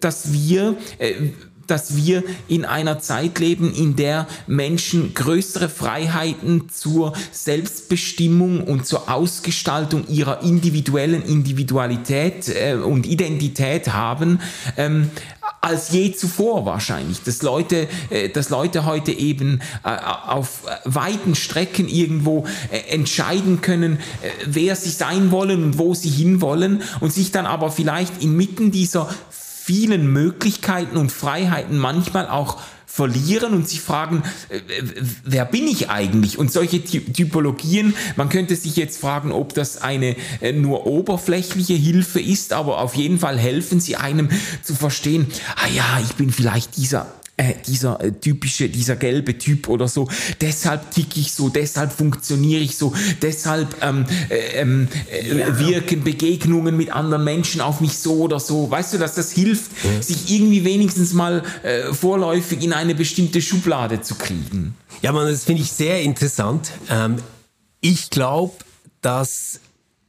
dass wir äh, dass wir in einer Zeit leben, in der Menschen größere Freiheiten zur Selbstbestimmung und zur Ausgestaltung ihrer individuellen Individualität äh, und Identität haben, ähm, als je zuvor wahrscheinlich, dass Leute, äh, dass Leute heute eben äh, auf weiten Strecken irgendwo äh, entscheiden können, äh, wer sie sein wollen und wo sie hinwollen und sich dann aber vielleicht inmitten dieser vielen Möglichkeiten und Freiheiten manchmal auch verlieren und sich fragen, äh, wer bin ich eigentlich? Und solche Ty Typologien, man könnte sich jetzt fragen, ob das eine äh, nur oberflächliche Hilfe ist, aber auf jeden Fall helfen sie einem zu verstehen, ah ja, ich bin vielleicht dieser äh, dieser äh, typische, dieser gelbe Typ oder so, deshalb tick ich so, deshalb funktioniere ich so, deshalb ähm, äh, ähm, äh, wirken Begegnungen mit anderen Menschen auf mich so oder so. Weißt du, dass das hilft, sich irgendwie wenigstens mal vorläufig in eine bestimmte Schublade zu kriegen. Ja, man, das finde ich sehr interessant. Ähm, ich glaube, dass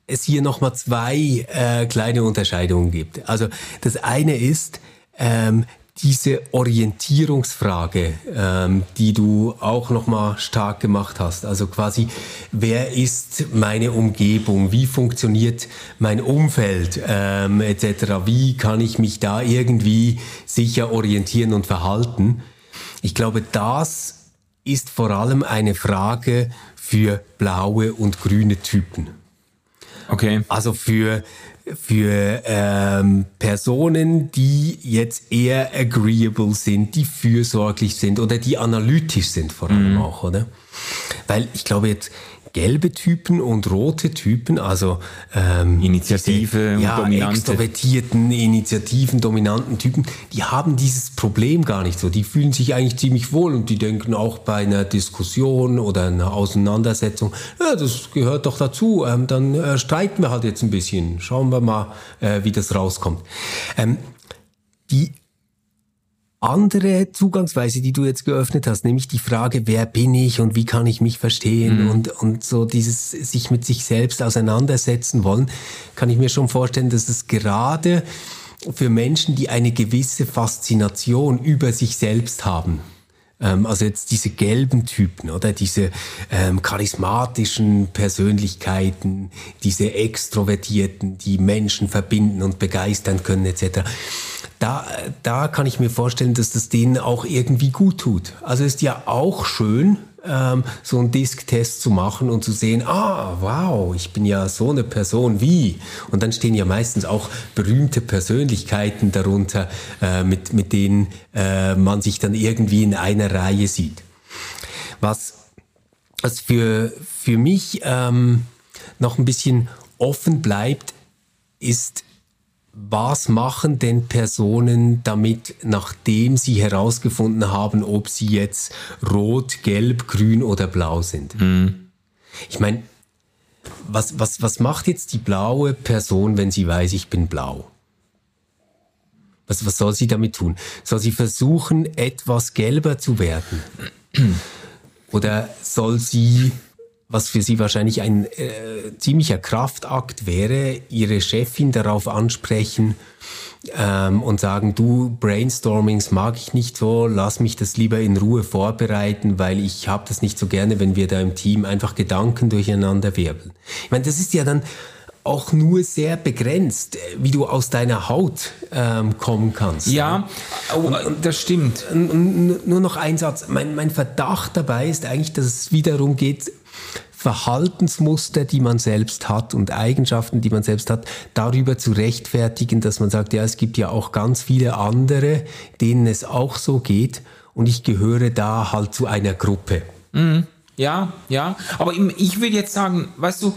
es hier nochmal zwei äh, kleine Unterscheidungen gibt. Also das eine ist ähm, diese Orientierungsfrage, ähm, die du auch nochmal stark gemacht hast. Also quasi, wer ist meine Umgebung? Wie funktioniert mein Umfeld ähm, etc.? Wie kann ich mich da irgendwie sicher orientieren und verhalten? Ich glaube, das ist vor allem eine Frage für blaue und grüne Typen. Okay. Also für, für ähm, Personen, die jetzt eher agreeable sind, die fürsorglich sind oder die analytisch sind vor allem auch, oder? Weil ich glaube jetzt gelbe Typen und rote Typen, also ähm, Initiative und ja, Dominante. extrovertierten, initiativen, dominanten Typen, die haben dieses Problem gar nicht so. Die fühlen sich eigentlich ziemlich wohl und die denken auch bei einer Diskussion oder einer Auseinandersetzung, ja, das gehört doch dazu, ähm, dann äh, streiten wir halt jetzt ein bisschen, schauen wir mal, äh, wie das rauskommt. Ähm, die andere Zugangsweise, die du jetzt geöffnet hast, nämlich die Frage, wer bin ich und wie kann ich mich verstehen und, und so dieses sich mit sich selbst auseinandersetzen wollen, kann ich mir schon vorstellen, dass es gerade für Menschen, die eine gewisse Faszination über sich selbst haben. Ähm, also jetzt diese gelben Typen oder diese ähm, charismatischen Persönlichkeiten, diese Extrovertierten, die Menschen verbinden und begeistern können etc. Da, da kann ich mir vorstellen, dass das denen auch irgendwie gut tut. Also ist ja auch schön, ähm, so einen Disk-Test zu machen und zu sehen, ah, wow, ich bin ja so eine Person wie. Und dann stehen ja meistens auch berühmte Persönlichkeiten darunter, äh, mit, mit denen äh, man sich dann irgendwie in einer Reihe sieht. Was, was für, für mich ähm, noch ein bisschen offen bleibt, ist was machen denn Personen damit, nachdem sie herausgefunden haben, ob sie jetzt rot, gelb, grün oder blau sind? Mhm. Ich meine, was, was, was macht jetzt die blaue Person, wenn sie weiß, ich bin blau? Was, was soll sie damit tun? Soll sie versuchen, etwas gelber zu werden? Oder soll sie was für sie wahrscheinlich ein äh, ziemlicher Kraftakt wäre, ihre Chefin darauf ansprechen ähm, und sagen, du, Brainstormings mag ich nicht so, lass mich das lieber in Ruhe vorbereiten, weil ich habe das nicht so gerne, wenn wir da im Team einfach Gedanken durcheinander wirbeln. Ich meine, das ist ja dann auch nur sehr begrenzt, wie du aus deiner Haut ähm, kommen kannst. Ja, oh, das stimmt. nur noch ein Satz. Mein, mein Verdacht dabei ist eigentlich, dass es wiederum geht, Verhaltensmuster, die man selbst hat und Eigenschaften, die man selbst hat, darüber zu rechtfertigen, dass man sagt, ja, es gibt ja auch ganz viele andere, denen es auch so geht und ich gehöre da halt zu einer Gruppe. Mhm. Ja, ja, aber ich will jetzt sagen, weißt du,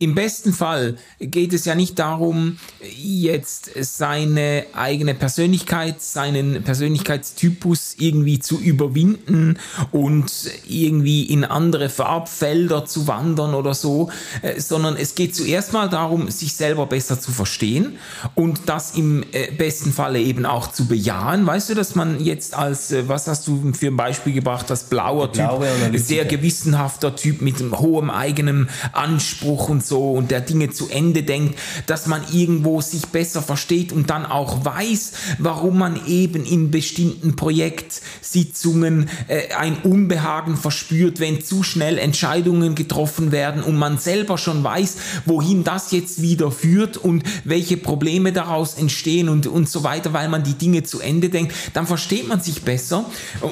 im besten Fall geht es ja nicht darum, jetzt seine eigene Persönlichkeit, seinen Persönlichkeitstypus irgendwie zu überwinden und irgendwie in andere Farbfelder zu wandern oder so, äh, sondern es geht zuerst mal darum, sich selber besser zu verstehen und das im äh, besten Falle eben auch zu bejahen. Weißt du, dass man jetzt als, äh, was hast du für ein Beispiel gebracht, als blauer Typ, sehr gewissenhafter Typ mit einem hohem eigenen Anspruch und so und der Dinge zu Ende denkt, dass man irgendwo sich besser versteht und dann auch weiß, warum man eben in bestimmten Projektsitzungen äh, ein Unbehagen verspürt, wenn zu schnell Entscheidungen getroffen werden und man selber schon weiß, wohin das jetzt wieder führt und welche Probleme daraus entstehen und, und so weiter, weil man die Dinge zu Ende denkt, dann versteht man sich besser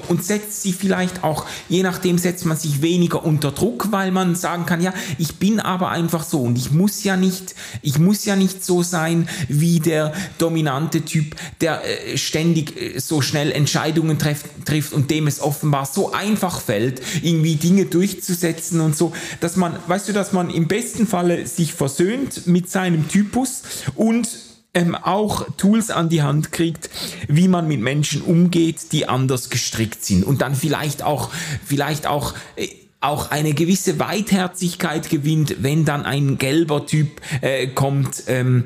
und setzt sie vielleicht auch, je nachdem setzt man sich weniger unter Druck, weil man sagen kann, ja, ich bin aber einfach so. Und ich muss ja nicht, ich muss ja nicht so sein wie der dominante Typ, der äh, ständig äh, so schnell Entscheidungen treff, trifft und dem es offenbar so einfach fällt, irgendwie Dinge durchzusetzen und so, dass man, weißt du, dass man im besten Falle sich versöhnt mit seinem Typus und ähm, auch Tools an die Hand kriegt, wie man mit Menschen umgeht, die anders gestrickt sind. Und dann vielleicht auch, vielleicht auch äh, auch eine gewisse Weitherzigkeit gewinnt, wenn dann ein gelber Typ äh, kommt, ähm,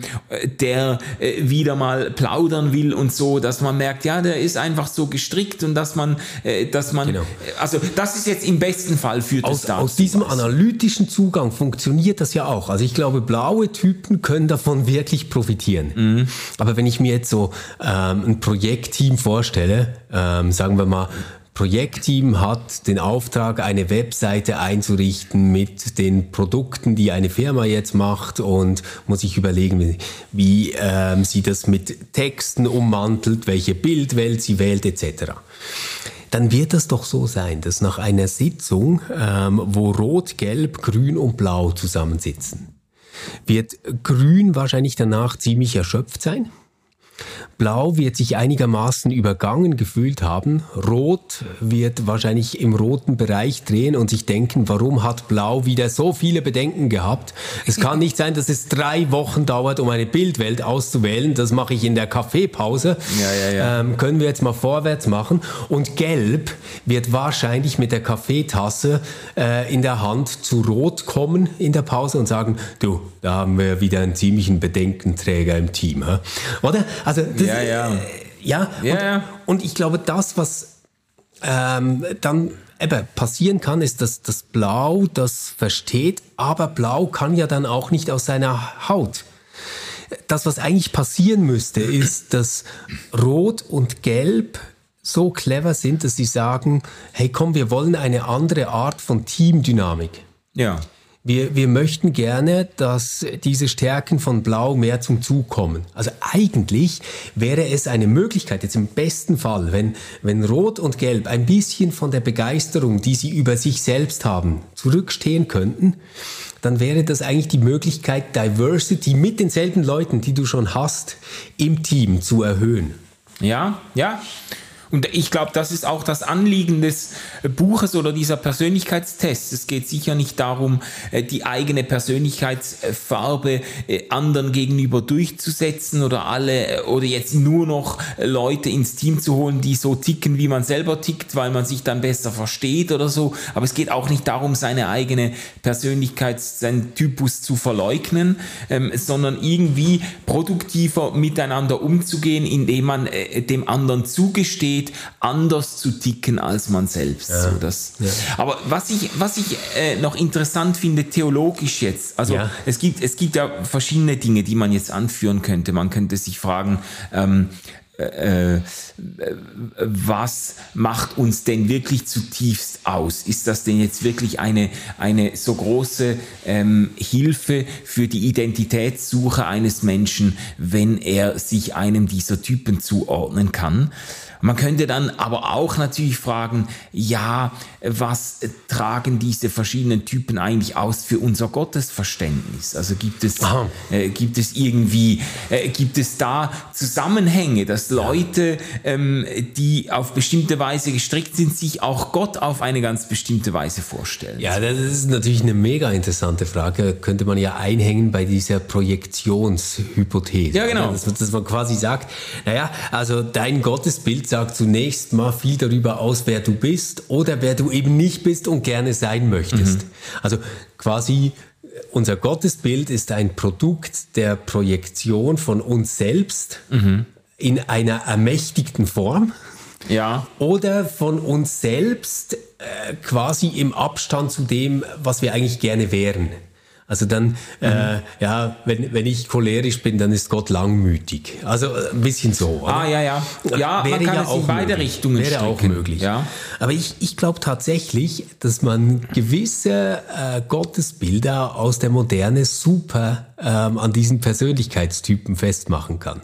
der äh, wieder mal plaudern will und so, dass man merkt, ja, der ist einfach so gestrickt und dass man, äh, dass man, genau. Äh, also das ist jetzt im besten Fall für das aus, aus diesem was. analytischen Zugang funktioniert das ja auch. Also ich glaube, blaue Typen können davon wirklich profitieren. Mhm. Aber wenn ich mir jetzt so ähm, ein Projektteam vorstelle, ähm, sagen wir mal Projektteam hat den Auftrag, eine Webseite einzurichten mit den Produkten, die eine Firma jetzt macht und muss sich überlegen, wie, ähm, sie das mit Texten ummantelt, welche Bildwelt sie wählt etc. Dann wird es doch so sein, dass nach einer Sitzung, ähm, wo Rot, Gelb, Grün und Blau zusammensitzen, wird Grün wahrscheinlich danach ziemlich erschöpft sein Blau wird sich einigermaßen übergangen gefühlt haben. Rot wird wahrscheinlich im roten Bereich drehen und sich denken, warum hat Blau wieder so viele Bedenken gehabt? Es kann nicht sein, dass es drei Wochen dauert, um eine Bildwelt auszuwählen. Das mache ich in der Kaffeepause. Ja, ja, ja. Ähm, können wir jetzt mal vorwärts machen. Und Gelb wird wahrscheinlich mit der Kaffeetasse äh, in der Hand zu Rot kommen in der Pause und sagen, du, da haben wir wieder einen ziemlichen Bedenkenträger im Team. Hä? Oder? Also das, ja, ja. Äh, ja, ja, und, ja. und ich glaube, das, was ähm, dann eben passieren kann, ist, dass das Blau das versteht, aber Blau kann ja dann auch nicht aus seiner Haut. das, was eigentlich passieren müsste, ist, dass Rot und Gelb so clever sind, dass sie sagen, hey komm, wir wollen eine andere Art von Teamdynamik. Ja. Wir, wir möchten gerne, dass diese Stärken von Blau mehr zum Zug kommen. Also eigentlich wäre es eine Möglichkeit, jetzt im besten Fall, wenn, wenn Rot und Gelb ein bisschen von der Begeisterung, die sie über sich selbst haben, zurückstehen könnten, dann wäre das eigentlich die Möglichkeit, Diversity mit denselben Leuten, die du schon hast, im Team zu erhöhen. Ja, ja. Und ich glaube, das ist auch das Anliegen des Buches oder dieser Persönlichkeitstests. Es geht sicher nicht darum, äh, die eigene Persönlichkeitsfarbe äh, anderen gegenüber durchzusetzen oder alle äh, oder jetzt nur noch Leute ins Team zu holen, die so ticken, wie man selber tickt, weil man sich dann besser versteht oder so. Aber es geht auch nicht darum, seine eigene Persönlichkeit, seinen Typus zu verleugnen, ähm, sondern irgendwie produktiver miteinander umzugehen, indem man dem anderen zugesteht, geht, anders zu ticken als man selbst. Ja. So, das. Ja. Aber was ich, was ich äh, noch interessant finde, theologisch jetzt, also ja. es, gibt, es gibt ja verschiedene Dinge, die man jetzt anführen könnte. Man könnte sich fragen, ähm, äh, äh, was macht uns denn wirklich zutiefst aus? Ist das denn jetzt wirklich eine, eine so große ähm, Hilfe für die Identitätssuche eines Menschen, wenn er sich einem dieser Typen zuordnen kann? Man könnte dann aber auch natürlich fragen, ja, was tragen diese verschiedenen Typen eigentlich aus für unser Gottesverständnis? Also gibt es, äh, gibt es irgendwie, äh, gibt es da Zusammenhänge, dass Leute, ähm, die auf bestimmte Weise gestrickt sind, sich auch Gott auf eine ganz bestimmte Weise vorstellen? Ja, das ist natürlich eine mega interessante Frage. Könnte man ja einhängen bei dieser Projektionshypothese. Ja, genau. Dass, dass man quasi sagt, naja, also dein Gottesbild sagt zunächst mal viel darüber aus, wer du bist oder wer du eben nicht bist und gerne sein möchtest. Mhm. Also quasi unser Gottesbild ist ein Produkt der Projektion von uns selbst mhm. In einer ermächtigten Form. Ja. Oder von uns selbst äh, quasi im Abstand zu dem, was wir eigentlich gerne wären. Also dann, äh, mhm. äh, ja, wenn, wenn ich cholerisch bin, dann ist Gott langmütig. Also äh, ein bisschen so. Oder? Ah, ja, ja. Ja, wäre man kann ja es auch in beide möglich. Richtungen Wäre stricken. auch möglich. Ja. Aber ich, ich glaube tatsächlich, dass man gewisse äh, Gottesbilder aus der Moderne super ähm, an diesen Persönlichkeitstypen festmachen kann.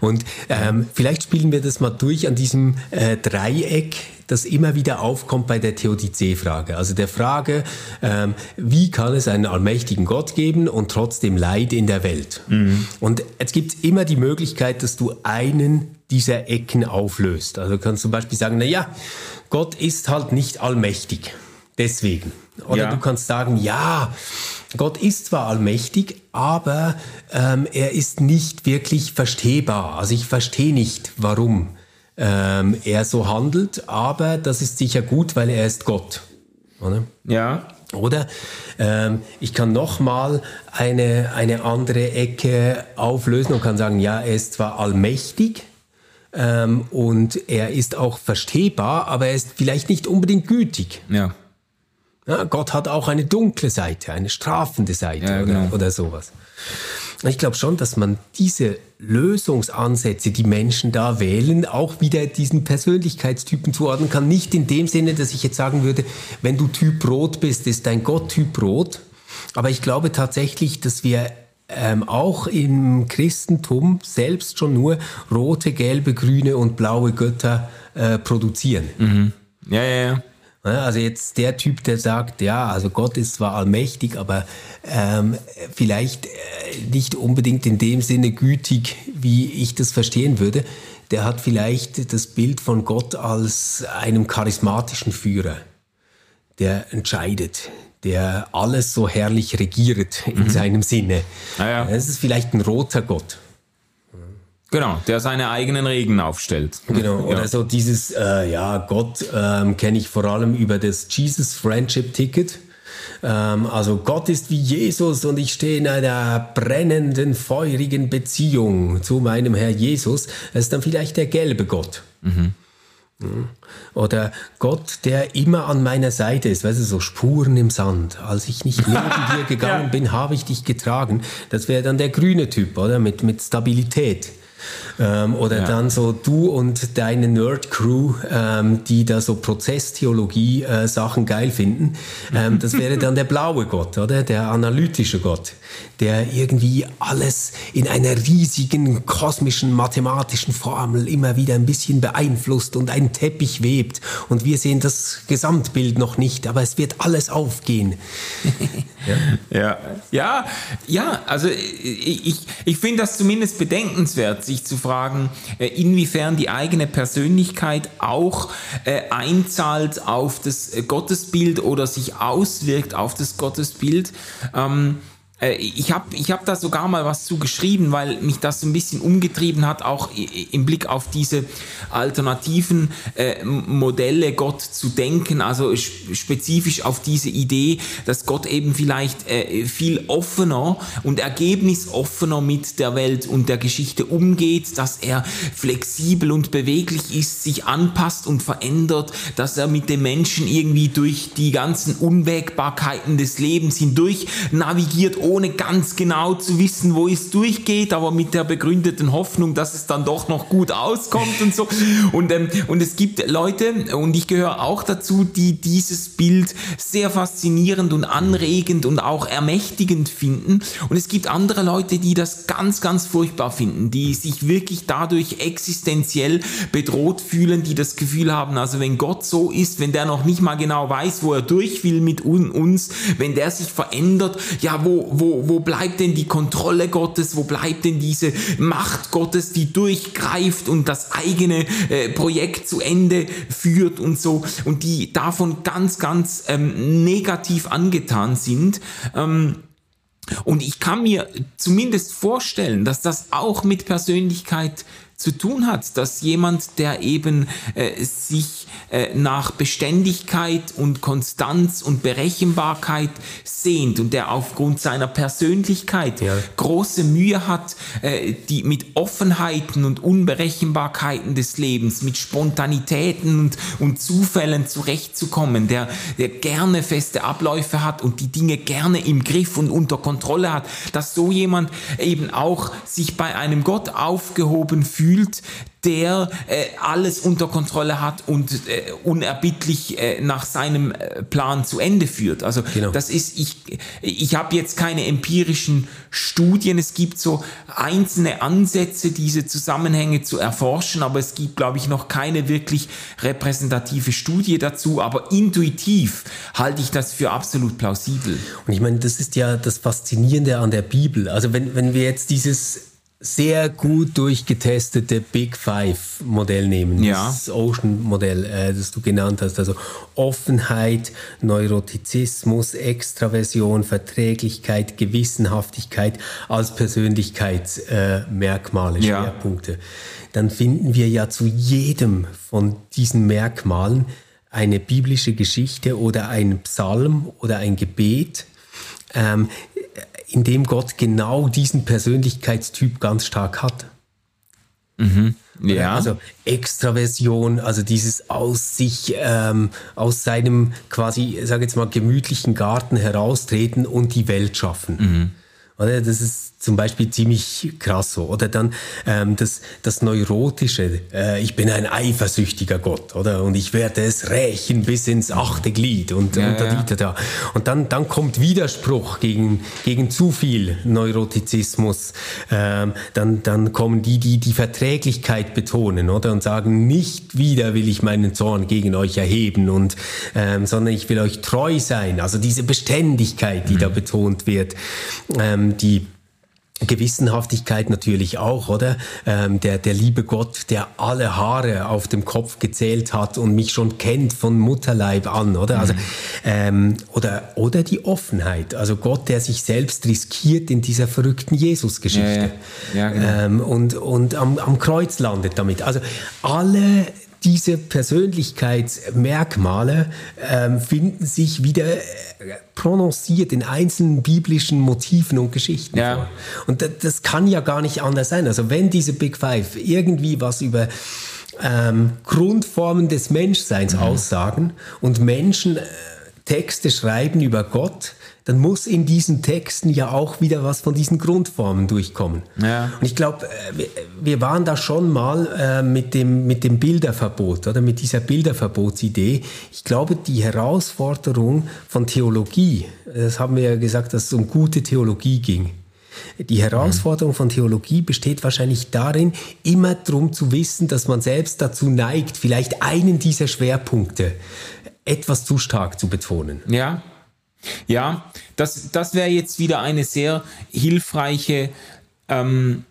Und ähm, vielleicht spielen wir das mal durch an diesem äh, Dreieck, das immer wieder aufkommt bei der Theodizee-Frage. Also der Frage, ähm, wie kann es einen allmächtigen Gott geben und trotzdem Leid in der Welt? Mhm. Und es gibt immer die Möglichkeit, dass du einen dieser Ecken auflöst. Also du kannst zum Beispiel sagen, na ja, Gott ist halt nicht allmächtig. Deswegen. Oder ja. du kannst sagen, ja, Gott ist zwar allmächtig, aber ähm, er ist nicht wirklich verstehbar. Also ich verstehe nicht, warum ähm, er so handelt, aber das ist sicher gut, weil er ist Gott. Oder? Ja. Oder ähm, ich kann nochmal eine, eine andere Ecke auflösen und kann sagen, ja, er ist zwar allmächtig ähm, und er ist auch verstehbar, aber er ist vielleicht nicht unbedingt gütig. Ja. Ja Gott hat auch eine dunkle Seite, eine strafende Seite ja, genau. oder, oder sowas. Ich glaube schon, dass man diese Lösungsansätze, die Menschen da wählen, auch wieder diesen Persönlichkeitstypen zuordnen kann. Nicht in dem Sinne, dass ich jetzt sagen würde, wenn du Typ Rot bist, ist dein Gott Typ Rot. Aber ich glaube tatsächlich, dass wir ähm, auch im Christentum selbst schon nur rote, gelbe, grüne und blaue Götter äh, produzieren. Mhm. Ja, ja, ja. Also jetzt der Typ, der sagt, ja, also Gott ist zwar allmächtig, aber ähm, vielleicht äh, nicht unbedingt in dem Sinne gütig, wie ich das verstehen würde, der hat vielleicht das Bild von Gott als einem charismatischen Führer, der entscheidet, der alles so herrlich regiert in mhm. seinem Sinne. Ah, ja. Das ist vielleicht ein roter Gott. Genau, der seine eigenen Regeln aufstellt. Genau, oder ja. so dieses, äh, ja, Gott ähm, kenne ich vor allem über das Jesus Friendship Ticket. Ähm, also Gott ist wie Jesus und ich stehe in einer brennenden, feurigen Beziehung zu meinem Herr Jesus. Das ist dann vielleicht der gelbe Gott. Mhm. Oder Gott, der immer an meiner Seite ist, weißt du, so Spuren im Sand. Als ich nicht neben dir gegangen ja. bin, habe ich dich getragen. Das wäre dann der grüne Typ, oder? Mit, mit Stabilität. Ähm, oder ja. dann so du und deine Nerd-Crew, ähm, die da so Prozesstheologie-Sachen äh, geil finden. Ähm, das wäre dann der blaue Gott, oder? Der analytische Gott, der irgendwie alles in einer riesigen kosmischen mathematischen Formel immer wieder ein bisschen beeinflusst und einen Teppich webt. Und wir sehen das Gesamtbild noch nicht, aber es wird alles aufgehen. ja. ja, ja, ja, also ich, ich finde das zumindest bedenkenswert sich zu fragen, äh, inwiefern die eigene Persönlichkeit auch äh, einzahlt auf das Gottesbild oder sich auswirkt auf das Gottesbild. Ähm, äh, ich habe ich hab da sogar mal was zu geschrieben, weil mich das so ein bisschen umgetrieben hat, auch im Blick auf diese alternativen äh, Modelle, Gott zu denken, also spezifisch auf diese Idee, dass Gott eben vielleicht äh, viel offener und ergebnisoffener mit der Welt und der Geschichte umgeht, dass er flexibel und beweglich ist, sich anpasst und verändert, dass er mit den Menschen irgendwie durch die ganzen Unwägbarkeiten des Lebens hindurch navigiert, ohne ganz genau zu wissen, wo es durchgeht, aber mit der begründeten Hoffnung, dass es dann doch noch gut auskommt und so. Und, ähm, und es gibt Leute, und ich gehöre auch dazu, die dieses Bild sehr faszinierend und anregend und auch ermächtigend finden. Und es gibt andere Leute, die das ganz, ganz furchtbar finden, die sich wirklich dadurch existenziell bedroht fühlen, die das Gefühl haben, also wenn Gott so ist, wenn der noch nicht mal genau weiß, wo er durch will mit uns, wenn der sich verändert, ja, wo, wo wo, wo bleibt denn die Kontrolle Gottes, wo bleibt denn diese Macht Gottes, die durchgreift und das eigene äh, Projekt zu Ende führt und so und die davon ganz, ganz ähm, negativ angetan sind. Ähm, und ich kann mir zumindest vorstellen, dass das auch mit Persönlichkeit zu tun hat, dass jemand, der eben äh, sich äh, nach Beständigkeit und Konstanz und Berechenbarkeit sehnt und der aufgrund seiner Persönlichkeit ja. große Mühe hat, äh, die mit Offenheiten und Unberechenbarkeiten des Lebens, mit Spontanitäten und, und Zufällen zurechtzukommen, der, der gerne feste Abläufe hat und die Dinge gerne im Griff und unter Kontrolle hat, dass so jemand eben auch sich bei einem Gott aufgehoben fühlt, fühlt, der äh, alles unter Kontrolle hat und äh, unerbittlich äh, nach seinem äh, Plan zu Ende führt. Also genau. das ist, ich, ich habe jetzt keine empirischen Studien, es gibt so einzelne Ansätze, diese Zusammenhänge zu erforschen, aber es gibt, glaube ich, noch keine wirklich repräsentative Studie dazu, aber intuitiv halte ich das für absolut plausibel. Und ich meine, das ist ja das Faszinierende an der Bibel. Also wenn, wenn wir jetzt dieses sehr gut durchgetestete Big Five Modell nehmen. Ja. Das Ocean Modell, äh, das du genannt hast. Also Offenheit, Neurotizismus, Extraversion, Verträglichkeit, Gewissenhaftigkeit als Persönlichkeitsmerkmale, äh, Schwerpunkte. Ja. Dann finden wir ja zu jedem von diesen Merkmalen eine biblische Geschichte oder ein Psalm oder ein Gebet. Ähm, in dem Gott genau diesen Persönlichkeitstyp ganz stark hat. Mhm. Ja. Also Extraversion, also dieses aus sich, ähm, aus seinem quasi, sag jetzt mal, gemütlichen Garten heraustreten und die Welt schaffen. Mhm. Oder? Das ist zum Beispiel ziemlich krass so. Oder dann ähm, das, das Neurotische, äh, ich bin ein eifersüchtiger Gott, oder? Und ich werde es rächen bis ins achte Glied und, ja, und, ja. Da, da. und dann, dann kommt Widerspruch gegen, gegen zu viel Neurotizismus. Ähm, dann, dann kommen die, die die Verträglichkeit betonen, oder? Und sagen, nicht wieder will ich meinen Zorn gegen euch erheben, und, ähm, sondern ich will euch treu sein. Also diese Beständigkeit, die mhm. da betont wird, ähm, die Gewissenhaftigkeit natürlich auch, oder? Ähm, der, der liebe Gott, der alle Haare auf dem Kopf gezählt hat und mich schon kennt von Mutterleib an, oder? Also, mhm. ähm, oder, oder die Offenheit. Also Gott, der sich selbst riskiert in dieser verrückten Jesus-Geschichte. Ja, ja. ja genau. ähm, und und am, am Kreuz landet damit. Also alle diese Persönlichkeitsmerkmale ähm, finden sich wieder äh, prononciert in einzelnen biblischen Motiven und Geschichten ja. vor. Und das, das kann ja gar nicht anders sein. Also wenn diese Big Five irgendwie was über ähm, Grundformen des Menschseins mhm. aussagen und Menschen äh, Texte schreiben über Gott, dann muss in diesen Texten ja auch wieder was von diesen Grundformen durchkommen. Ja. Und ich glaube, äh, wir waren da schon mal äh, mit, dem, mit dem Bilderverbot oder mit dieser Bilderverbotsidee. Ich glaube, die Herausforderung von Theologie, das haben wir ja gesagt, dass es um gute Theologie ging. Die Herausforderung von Theologie besteht wahrscheinlich darin, immer darum zu wissen, dass man selbst dazu neigt, vielleicht einen dieser Schwerpunkte etwas zu stark zu betonen. Ja, ja, das, das wäre jetzt wieder eine sehr hilfreiche ähm,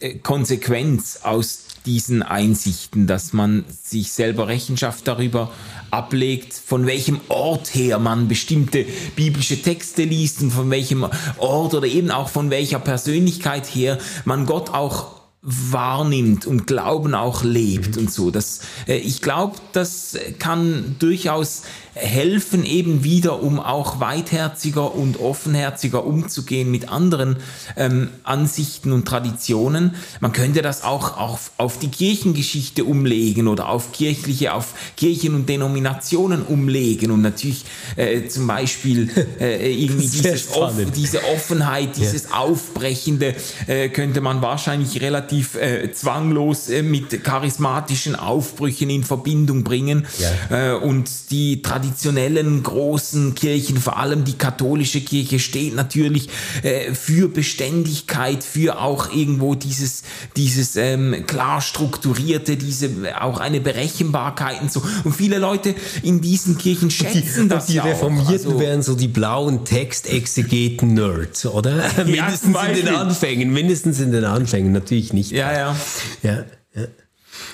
äh, Konsequenz aus diesen Einsichten, dass man sich selber Rechenschaft darüber ablegt, von welchem Ort her man bestimmte biblische Texte liest und von welchem Ort oder eben auch von welcher Persönlichkeit her man Gott auch wahrnimmt und Glauben auch lebt und so. Das, äh, ich glaube, das kann durchaus helfen, eben wieder, um auch weitherziger und offenherziger umzugehen mit anderen ähm, Ansichten und Traditionen. Man könnte das auch auf, auf die Kirchengeschichte umlegen oder auf kirchliche, auf Kirchen und Denominationen umlegen und natürlich äh, zum Beispiel äh, irgendwie dieses off, diese Offenheit, dieses ja. Aufbrechende äh, könnte man wahrscheinlich relativ äh, zwanglos äh, mit charismatischen Aufbrüchen in Verbindung bringen ja. äh, und die Tradition traditionellen großen Kirchen, vor allem die katholische Kirche, steht natürlich äh, für Beständigkeit, für auch irgendwo dieses, dieses ähm, klar strukturierte, diese auch eine Berechenbarkeit und so. Und viele Leute in diesen Kirchen schätzen die, das. Die Reformierten also, wären so die blauen Textexegeten-Nerds, oder? Ja, mindestens in den Anfängen, mindestens in den Anfängen, natürlich nicht. Ja, ja. ja. ja.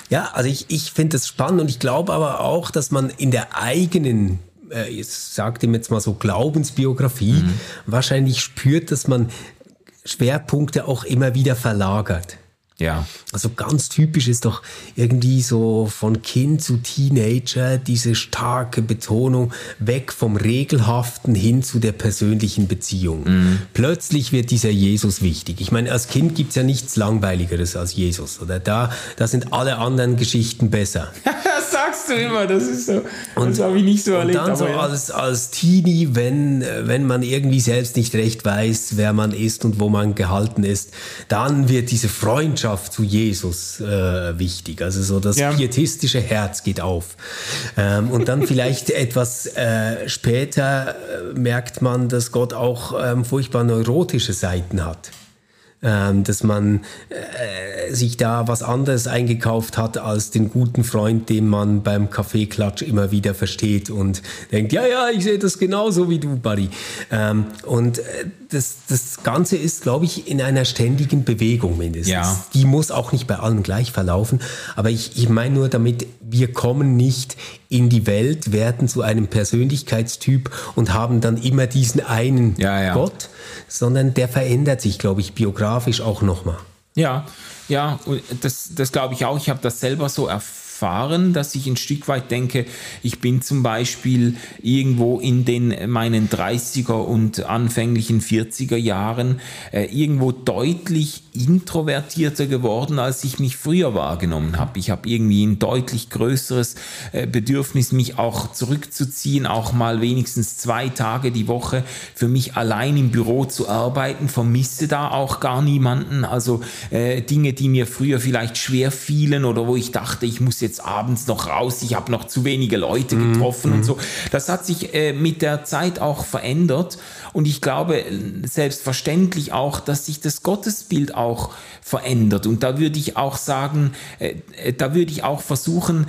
Ja, also ich, ich finde es spannend und ich glaube aber auch, dass man in der eigenen äh, ich sage ihm jetzt mal so Glaubensbiografie, mhm. wahrscheinlich spürt, dass man Schwerpunkte auch immer wieder verlagert. Ja. Also ganz typisch ist doch irgendwie so von Kind zu Teenager diese starke Betonung weg vom Regelhaften hin zu der persönlichen Beziehung. Mhm. Plötzlich wird dieser Jesus wichtig. Ich meine, als Kind gibt es ja nichts Langweiligeres als Jesus. Oder da, da sind alle anderen Geschichten besser. das sagst du immer, das ist so. Und, das habe ich nicht so erlebt. Und dann so ja. als, als Teenie, wenn, wenn man irgendwie selbst nicht recht weiß, wer man ist und wo man gehalten ist, dann wird diese Freundschaft Freundschaft zu Jesus äh, wichtig. Also so das ja. pietistische Herz geht auf. Ähm, und dann vielleicht etwas äh, später äh, merkt man, dass Gott auch ähm, furchtbar neurotische Seiten hat ähm, dass man äh, sich da was anderes eingekauft hat als den guten Freund, den man beim Kaffeeklatsch immer wieder versteht und denkt, ja, ja, ich sehe das genauso wie du, Buddy. Ähm, und äh, das, das Ganze ist, glaube ich, in einer ständigen Bewegung mindestens. Ja. Die muss auch nicht bei allen gleich verlaufen, aber ich, ich meine nur damit, wir kommen nicht in die Welt, werden zu einem Persönlichkeitstyp und haben dann immer diesen einen ja, ja. Gott, sondern der verändert sich, glaube ich, biografisch auch nochmal. Ja, ja, das, das glaube ich auch. Ich habe das selber so erfahren erfahren, dass ich ein Stück weit denke, ich bin zum Beispiel irgendwo in den meinen 30er und anfänglichen 40er Jahren äh, irgendwo deutlich introvertierter geworden, als ich mich früher wahrgenommen habe. Ich habe irgendwie ein deutlich größeres äh, Bedürfnis, mich auch zurückzuziehen, auch mal wenigstens zwei Tage die Woche für mich allein im Büro zu arbeiten, vermisse da auch gar niemanden. Also äh, Dinge, die mir früher vielleicht schwer fielen oder wo ich dachte, ich muss jetzt jetzt abends noch raus, ich habe noch zu wenige Leute mhm, getroffen mm, und so. Das hat sich äh, mit der Zeit auch verändert und ich glaube selbstverständlich auch, dass sich das Gottesbild auch verändert und da würde ich auch sagen, äh, äh, da würde ich auch versuchen,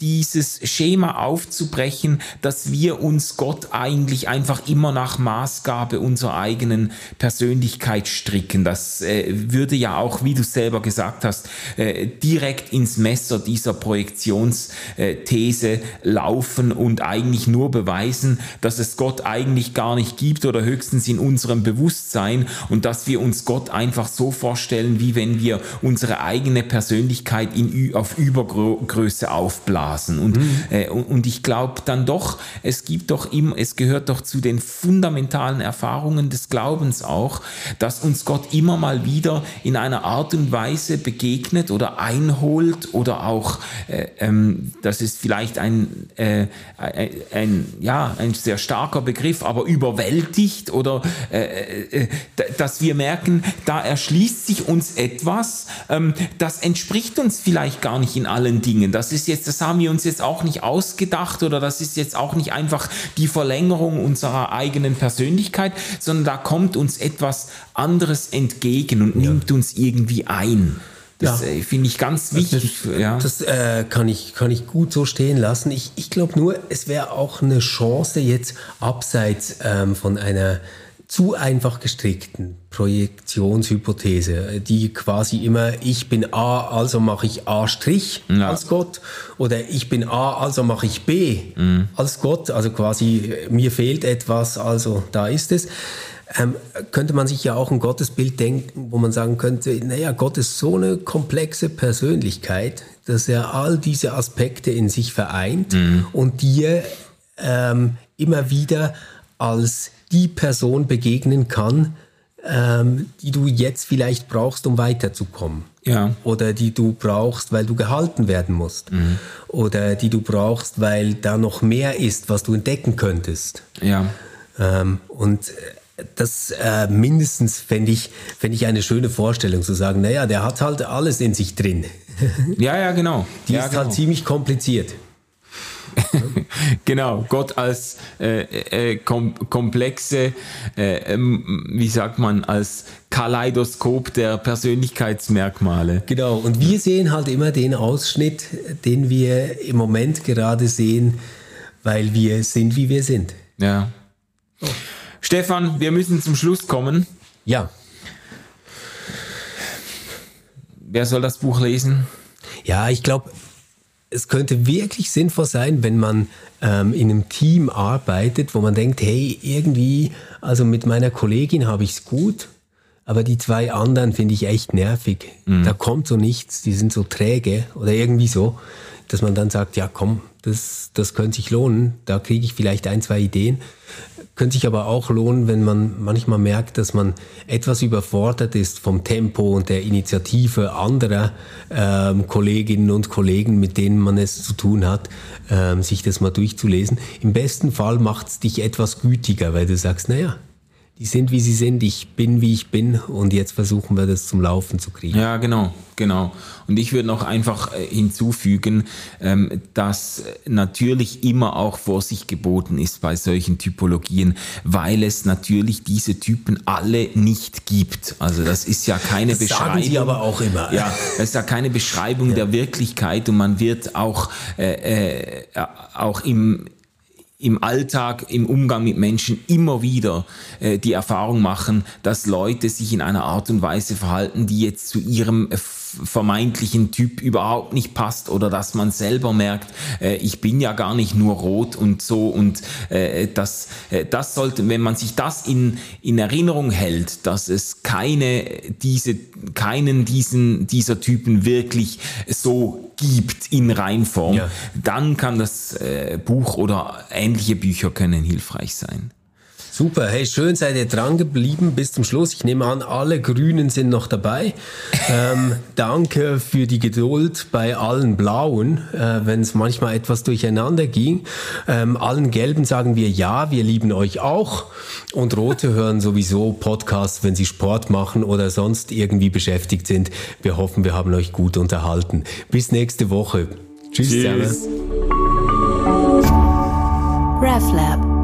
dieses Schema aufzubrechen, dass wir uns Gott eigentlich einfach immer nach Maßgabe unserer eigenen Persönlichkeit stricken. Das äh, würde ja auch, wie du selber gesagt hast, äh, direkt ins Messer dieser Projektionsthese laufen und eigentlich nur beweisen, dass es Gott eigentlich gar nicht gibt oder höchstens in unserem Bewusstsein und dass wir uns Gott einfach so vorstellen, wie wenn wir unsere eigene Persönlichkeit in, auf Übergröße aufblasen. Und, mhm. äh, und ich glaube dann doch, es gibt doch immer, es gehört doch zu den fundamentalen Erfahrungen des Glaubens auch, dass uns Gott immer mal wieder in einer Art und Weise begegnet oder einholt oder auch äh, ähm, das ist vielleicht ein, äh, ein, ein, ja, ein sehr starker Begriff, aber überwältigt oder äh, äh, dass wir merken, da erschließt sich uns etwas, ähm, das entspricht uns vielleicht gar nicht in allen Dingen. Das ist jetzt, das haben wir uns jetzt auch nicht ausgedacht oder das ist jetzt auch nicht einfach die Verlängerung unserer eigenen Persönlichkeit, sondern da kommt uns etwas anderes entgegen und ja. nimmt uns irgendwie ein. Das ja. äh, finde ich ganz wichtig. Das, ja. das äh, kann, ich, kann ich gut so stehen lassen. Ich, ich glaube nur, es wäre auch eine Chance jetzt abseits ähm, von einer zu einfach gestrickten Projektionshypothese, die quasi immer ich bin A, also mache ich A' ja. als Gott oder ich bin A, also mache ich B mhm. als Gott, also quasi mir fehlt etwas, also da ist es. Ähm, könnte man sich ja auch ein Gottesbild denken, wo man sagen könnte, naja, Gott ist so eine komplexe Persönlichkeit, dass er all diese Aspekte in sich vereint mhm. und dir ähm, immer wieder als die Person begegnen kann, ähm, die du jetzt vielleicht brauchst, um weiterzukommen. Ja. Oder die du brauchst, weil du gehalten werden musst. Mhm. Oder die du brauchst, weil da noch mehr ist, was du entdecken könntest. Ja. Ähm, und äh, das äh, mindestens fände ich, fänd ich eine schöne Vorstellung, zu sagen, naja, der hat halt alles in sich drin. Ja, ja, genau. Die ja, ist genau. halt ziemlich kompliziert. genau, Gott als äh, äh, kom komplexe, äh, ähm, wie sagt man, als Kaleidoskop der Persönlichkeitsmerkmale. Genau, und wir sehen halt immer den Ausschnitt, den wir im Moment gerade sehen, weil wir sind, wie wir sind. Ja. Oh. Stefan, wir müssen zum Schluss kommen. Ja. Wer soll das Buch lesen? Ja, ich glaube, es könnte wirklich sinnvoll sein, wenn man ähm, in einem Team arbeitet, wo man denkt, hey, irgendwie, also mit meiner Kollegin habe ich es gut, aber die zwei anderen finde ich echt nervig. Mhm. Da kommt so nichts, die sind so träge oder irgendwie so, dass man dann sagt, ja komm, das, das könnte sich lohnen, da kriege ich vielleicht ein, zwei Ideen. Könnte sich aber auch lohnen, wenn man manchmal merkt, dass man etwas überfordert ist vom Tempo und der Initiative anderer ähm, Kolleginnen und Kollegen, mit denen man es zu tun hat, ähm, sich das mal durchzulesen. Im besten Fall macht es dich etwas gütiger, weil du sagst, naja, die sind, wie sie sind, ich bin, wie ich bin und jetzt versuchen wir das zum Laufen zu kriegen. Ja, genau, genau. Und ich würde noch einfach äh, hinzufügen, ähm, dass natürlich immer auch Vorsicht geboten ist bei solchen Typologien, weil es natürlich diese Typen alle nicht gibt. Also das ist ja keine das Beschreibung. Sagen Sie aber auch immer. Ja, das ist ja keine Beschreibung ja. der Wirklichkeit und man wird auch, äh, äh, auch im im Alltag, im Umgang mit Menschen immer wieder äh, die Erfahrung machen, dass Leute sich in einer Art und Weise verhalten, die jetzt zu ihrem vermeintlichen Typ überhaupt nicht passt oder dass man selber merkt, äh, ich bin ja gar nicht nur rot und so und äh, das, äh, das sollte, wenn man sich das in, in Erinnerung hält, dass es keine, diese, keinen diesen, dieser Typen wirklich so gibt in Reinform, ja. dann kann das äh, Buch oder ähnliche Bücher können hilfreich sein. Super, hey, schön seid ihr dran geblieben bis zum Schluss. Ich nehme an, alle Grünen sind noch dabei. ähm, danke für die Geduld bei allen Blauen, äh, wenn es manchmal etwas durcheinander ging. Ähm, allen Gelben sagen wir ja, wir lieben euch auch. Und Rote hören sowieso Podcasts, wenn sie Sport machen oder sonst irgendwie beschäftigt sind. Wir hoffen, wir haben euch gut unterhalten. Bis nächste Woche. Tschüss. Tschüss. RefLab